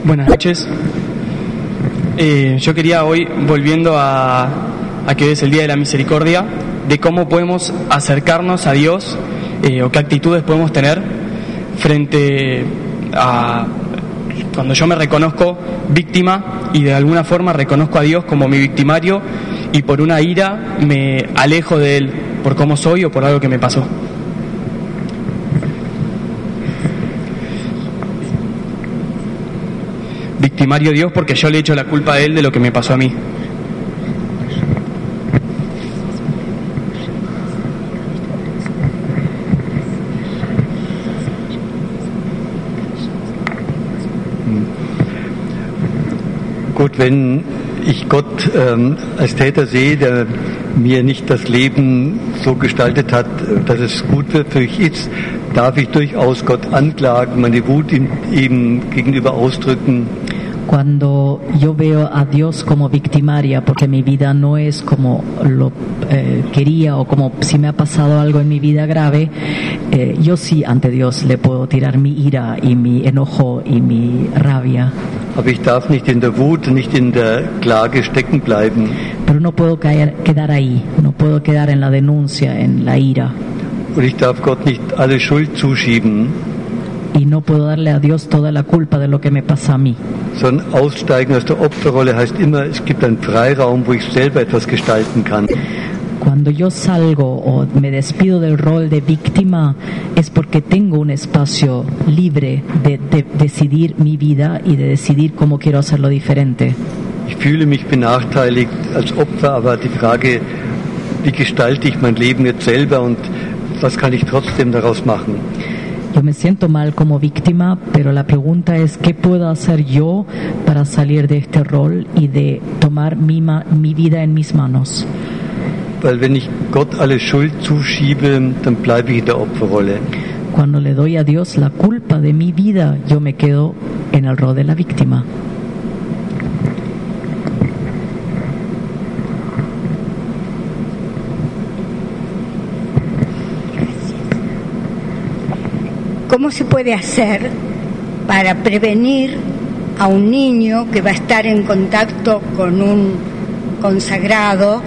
Buenas noches. Eh, yo quería hoy, volviendo a, a que hoy es el Día de la Misericordia, de cómo podemos acercarnos a Dios eh, o qué actitudes podemos tener frente a cuando yo me reconozco víctima y de alguna forma reconozco a Dios como mi victimario y por una ira me alejo de Él por cómo soy o por algo que me pasó. victimario Dios porque yo le echo la culpa a Él de lo que me pasó a mí. Wenn ich Gott ähm, als Täter sehe, der mir nicht das Leben so gestaltet hat, dass es gut für mich ist, darf ich durchaus Gott anklagen, meine Wut ihm gegenüber ausdrücken. Cuando yo veo a Dios como victimaria, porque mi vida no es como lo eh, quería o como si me ha pasado algo en mi vida grave, eh, yo sí ante Dios le puedo tirar mi ira y mi enojo y mi rabia. Aber ich darf nicht in der Wut, nicht in der Klage stecken bleiben. Pero no puedo caer, quedar ahí, no puedo quedar en la denuncia, en la ira. Und ich darf Gott nicht alle Schuld zuschieben, Y no puedo darle a Dios toda la culpa de lo que me pasa a mí. sondern aussteigen aus der Opferrolle heißt immer, es gibt einen Freiraum, wo ich selber etwas gestalten kann. Cuando yo salgo o me despido del rol de víctima es porque tengo un espacio libre de, de decidir mi vida y de decidir cómo quiero hacerlo diferente. Ich fühle mich benachteiligt als Opfer, aber die Frage, wie gestalte ich mein Leben jetzt selber und was kann ich trotzdem daraus machen? Yo me siento mal como víctima, pero la pregunta es qué puedo hacer yo para salir de este rol y de tomar mi, mi vida en mis manos. Weil wenn ich Gott alle Schuld zuschiebe, dann bleibe ich in der Opferrolle. Cuando le doy a Dios la culpa de mi vida, yo me quedo en el rol de la víctima. ¿Cómo se puede hacer para prevenir a un niño que va a estar en contacto con un consagrado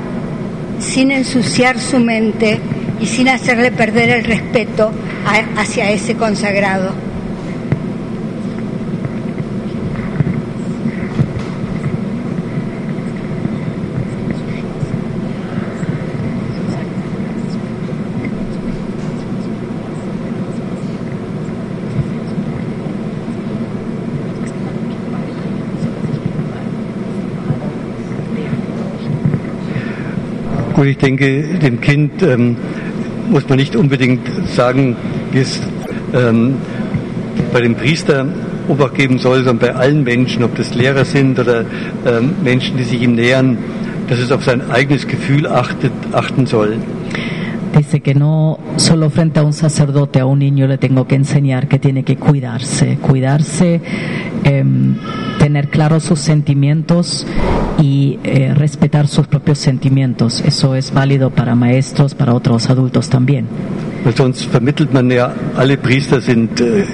sin ensuciar su mente y sin hacerle perder el respeto a- hacia ese consagrado? Gut, ich denke, dem Kind ähm, muss man nicht unbedingt sagen, wie es ähm, bei dem Priester Obacht geben soll, sondern bei allen Menschen, ob das Lehrer sind oder ähm, Menschen, die sich ihm nähern, dass es auf sein eigenes Gefühl achtet, achten soll. Dice que no solo frente a un sacerdote, a un niño le tengo que enseñar que tiene que cuidarse, cuidarse, eh, tener claros sus sentimientos y eh, respetar sus propios sentimientos. Eso es válido para maestros, para otros adultos también. Weil sonst vermittelt man ja, alle Priester sind, äh,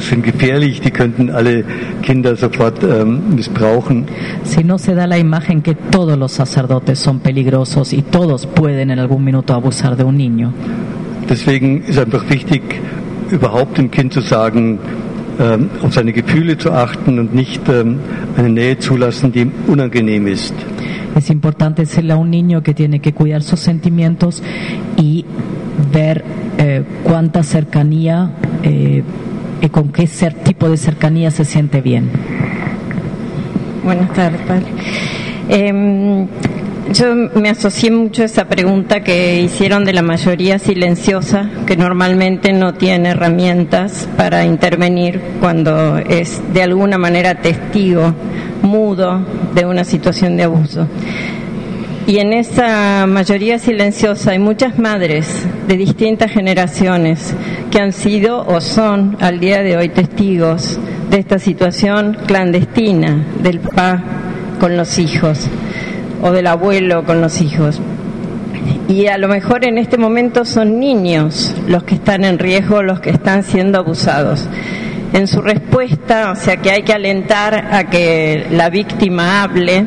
sind gefährlich, die könnten alle Kinder sofort ähm, missbrauchen. Si no se da la imagen que todos los sacerdotes son peligrosos y todos pueden en algún minuto abusar de un niño. Deswegen ist einfach wichtig, überhaupt dem Kind zu sagen, ähm, auf seine Gefühle zu achten und nicht ähm, eine Nähe zulassen, die ihm unangenehm ist. Es importante a un niño que tiene que cuidar sus sentimientos y ver eh, cuánta cercanía eh, y con qué ser, tipo de cercanía se siente bien. Buenas tardes, padre. Eh, yo me asocié mucho a esa pregunta que hicieron de la mayoría silenciosa, que normalmente no tiene herramientas para intervenir cuando es de alguna manera testigo, mudo de una situación de abuso. Y en esa mayoría silenciosa hay muchas madres de distintas generaciones que han sido o son al día de hoy testigos de esta situación clandestina del papá con los hijos o del abuelo con los hijos. Y a lo mejor en este momento son niños los que están en riesgo, los que están siendo abusados. En su respuesta, o sea que hay que alentar a que la víctima hable,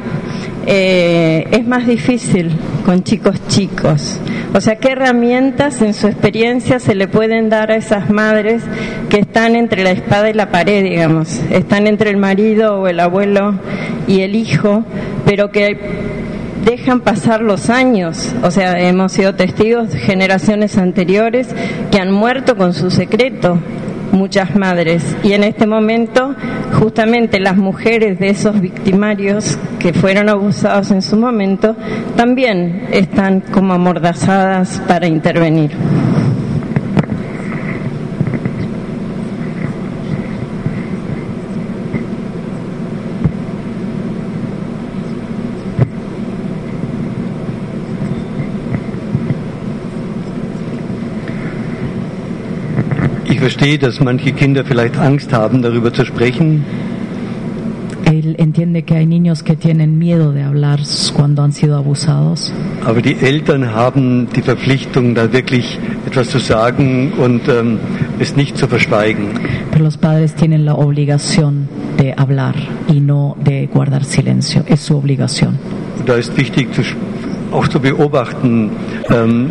eh, es más difícil con chicos chicos. O sea, ¿qué herramientas en su experiencia se le pueden dar a esas madres que están entre la espada y la pared, digamos? Están entre el marido o el abuelo y el hijo, pero que dejan pasar los años. O sea, hemos sido testigos de generaciones anteriores que han muerto con su secreto muchas madres. Y en este momento, justamente las mujeres de esos victimarios que fueron abusados en su momento, también están como amordazadas para intervenir. Verstehe, dass manche Kinder vielleicht Angst haben, darüber zu sprechen. Él entiende que hay niños que tienen miedo de hablar cuando han sido abusados, Aber die Eltern haben die Verpflichtung, da wirklich etwas zu sagen und ähm, es nicht zu verschweigen. pero los padres tienen la obligación de hablar y no de guardar silencio. Es su obligación. Da ist wichtig, auch zu beobachten, ähm,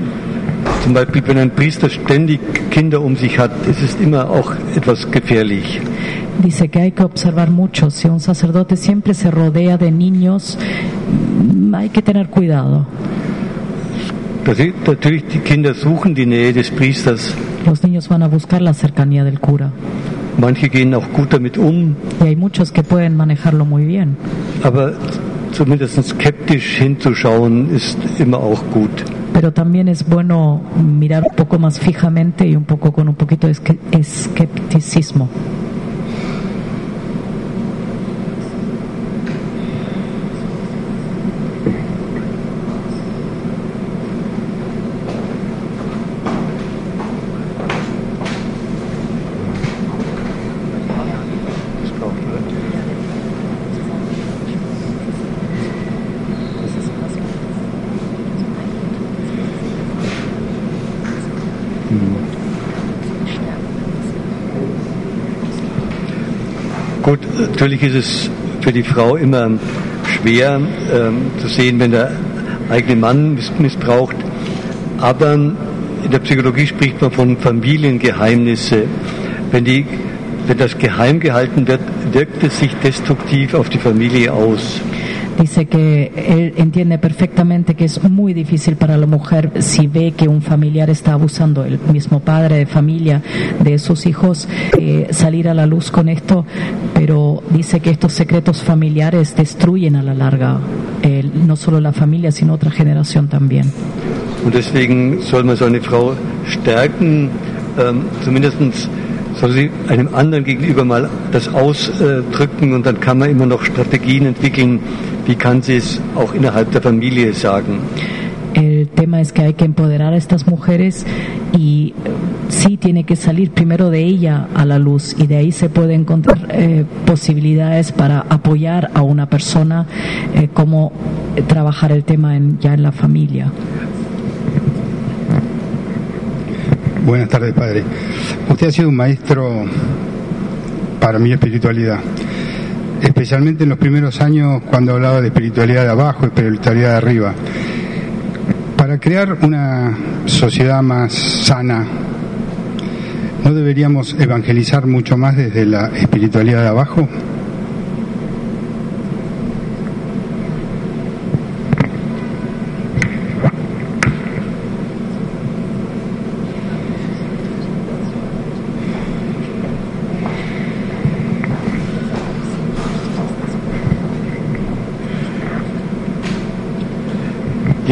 zum Beispiel, wenn ein Priester ständig Kinder um sich hat, ist es immer auch etwas gefährlich. Dice que hay que observar mucho. Si un sacerdote siempre se rodea de niños, mm, hay que tener cuidado. Das ist, natürlich, die Kinder suchen die Nähe des Priesters. Los niños van a buscar la cercanía del cura. Manche gehen auch gut damit um, Y hay muchos que pueden manejarlo muy bien. aber zumindest skeptisch hinzuschauen ist immer auch gut. Pero también es bueno mirar un poco más fijamente y un poco con un poquito de escepticismo. Natürlich ist es für die Frau immer schwer ähm, zu sehen, wenn der eigene Mann miss missbraucht. Aber in der Psychologie spricht man von Familiengeheimnisse. Wenn, die, wenn das geheim gehalten wird, wirkt es sich destruktiv auf die Familie aus. Dice que él entiende perfectamente que es muy difícil para la mujer si ve que un familiar está abusando, el mismo padre de familia de sus hijos, eh, salir a la luz con esto, pero dice que estos secretos familiares destruyen a la larga eh, no solo la familia, sino otra generación también. Und deswegen soll man so eine Frau stärken, ähm, zumindest soll sie einem anderen gegenüber mal das ausdrücken und dann kann man immer noch Strategien entwickeln, wie kann sie es auch innerhalb der Familie sagen. El tema es que hay que empoderar a estas mujeres y eh, sí tiene que salir primero de ella a la luz y de ahí se puede encontrar eh, posibilidades para apoyar a una persona eh, cómo eh, trabajar el tema en- ya en la familia. Buenas tardes, padre. Usted ha sido un maestro para mi espiritualidad, especialmente en los primeros años cuando hablaba de espiritualidad de abajo espiritualidad de arriba. Para crear una sociedad más sana, ¿no deberíamos evangelizar mucho más desde la espiritualidad de abajo?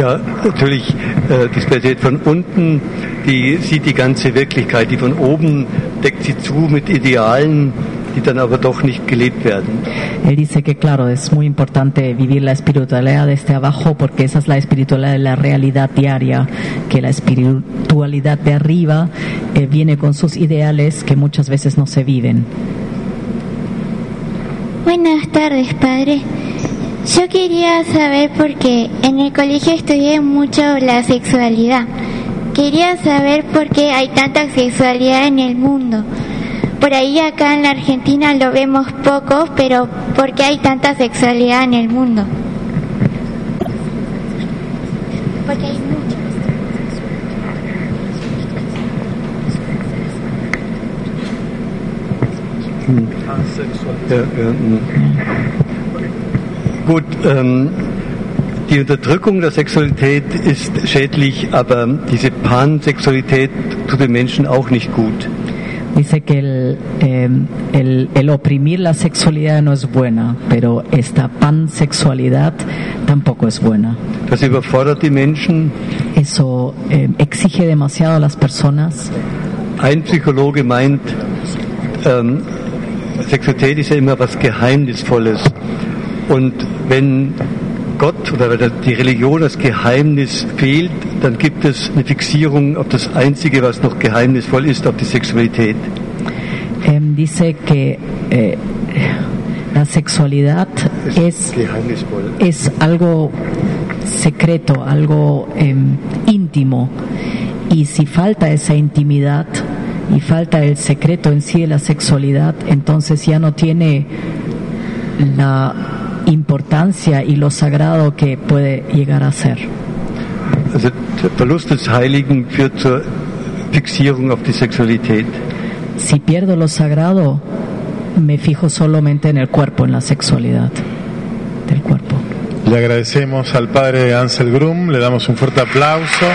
Ja, natürlich, äh, die Spiritualität von unten, die sieht die ganze Wirklichkeit. Die von oben deckt sie zu mit Idealen, die dann aber doch nicht gelebt werden. Él dice que, claro, es muy importante vivir la espiritualidad desde abajo porque esa es la espiritualidad de la realidad diaria, que la espiritualidad de arriba eh, viene con sus ideales que muchas veces no se viven. Buenas tardes, padre. Yo quería saber porque en el colegio estudié mucho la sexualidad. Quería saber por qué hay tanta sexualidad en el mundo. Por ahí acá en la Argentina lo vemos poco, pero ¿por qué hay tanta sexualidad en el mundo? Porque hay mucha. Gut, ähm, die Unterdrückung der Sexualität ist schädlich, aber diese Pansexualität tut den Menschen auch nicht gut. Dice que el, eh, el, el oprimir la sexualidad no es buena, pero esta pansexualidad tampoco es buena. Das überfordert die Menschen. Eso eh, exige demasiado a las personas. Ein Psychologe meint, ähm, Sexualität ist ja immer was Geheimnisvolles. Und wenn Gott oder die Religion das Geheimnis fehlt, dann gibt es eine Fixierung auf das Einzige, was noch geheimnisvoll ist, auf die Sexualität. Em, dice que eh, la sexualidad es, Geheimnisvoll. es algo secreto, algo em, íntimo. Y si falta esa intimidad y falta el secreto en sí de la sexualidad, entonces ya no tiene la importancia y lo sagrado que puede llegar a ser. Also der Verlust des Heiligen führt zur Fixierung auf die Sexualität. Si pierdo lo sagrado, me fijo solamente en el cuerpo, en la sexualidad del cuerpo. Le agradecemos al padre Ansel Grum, le damos un fuerte aplauso.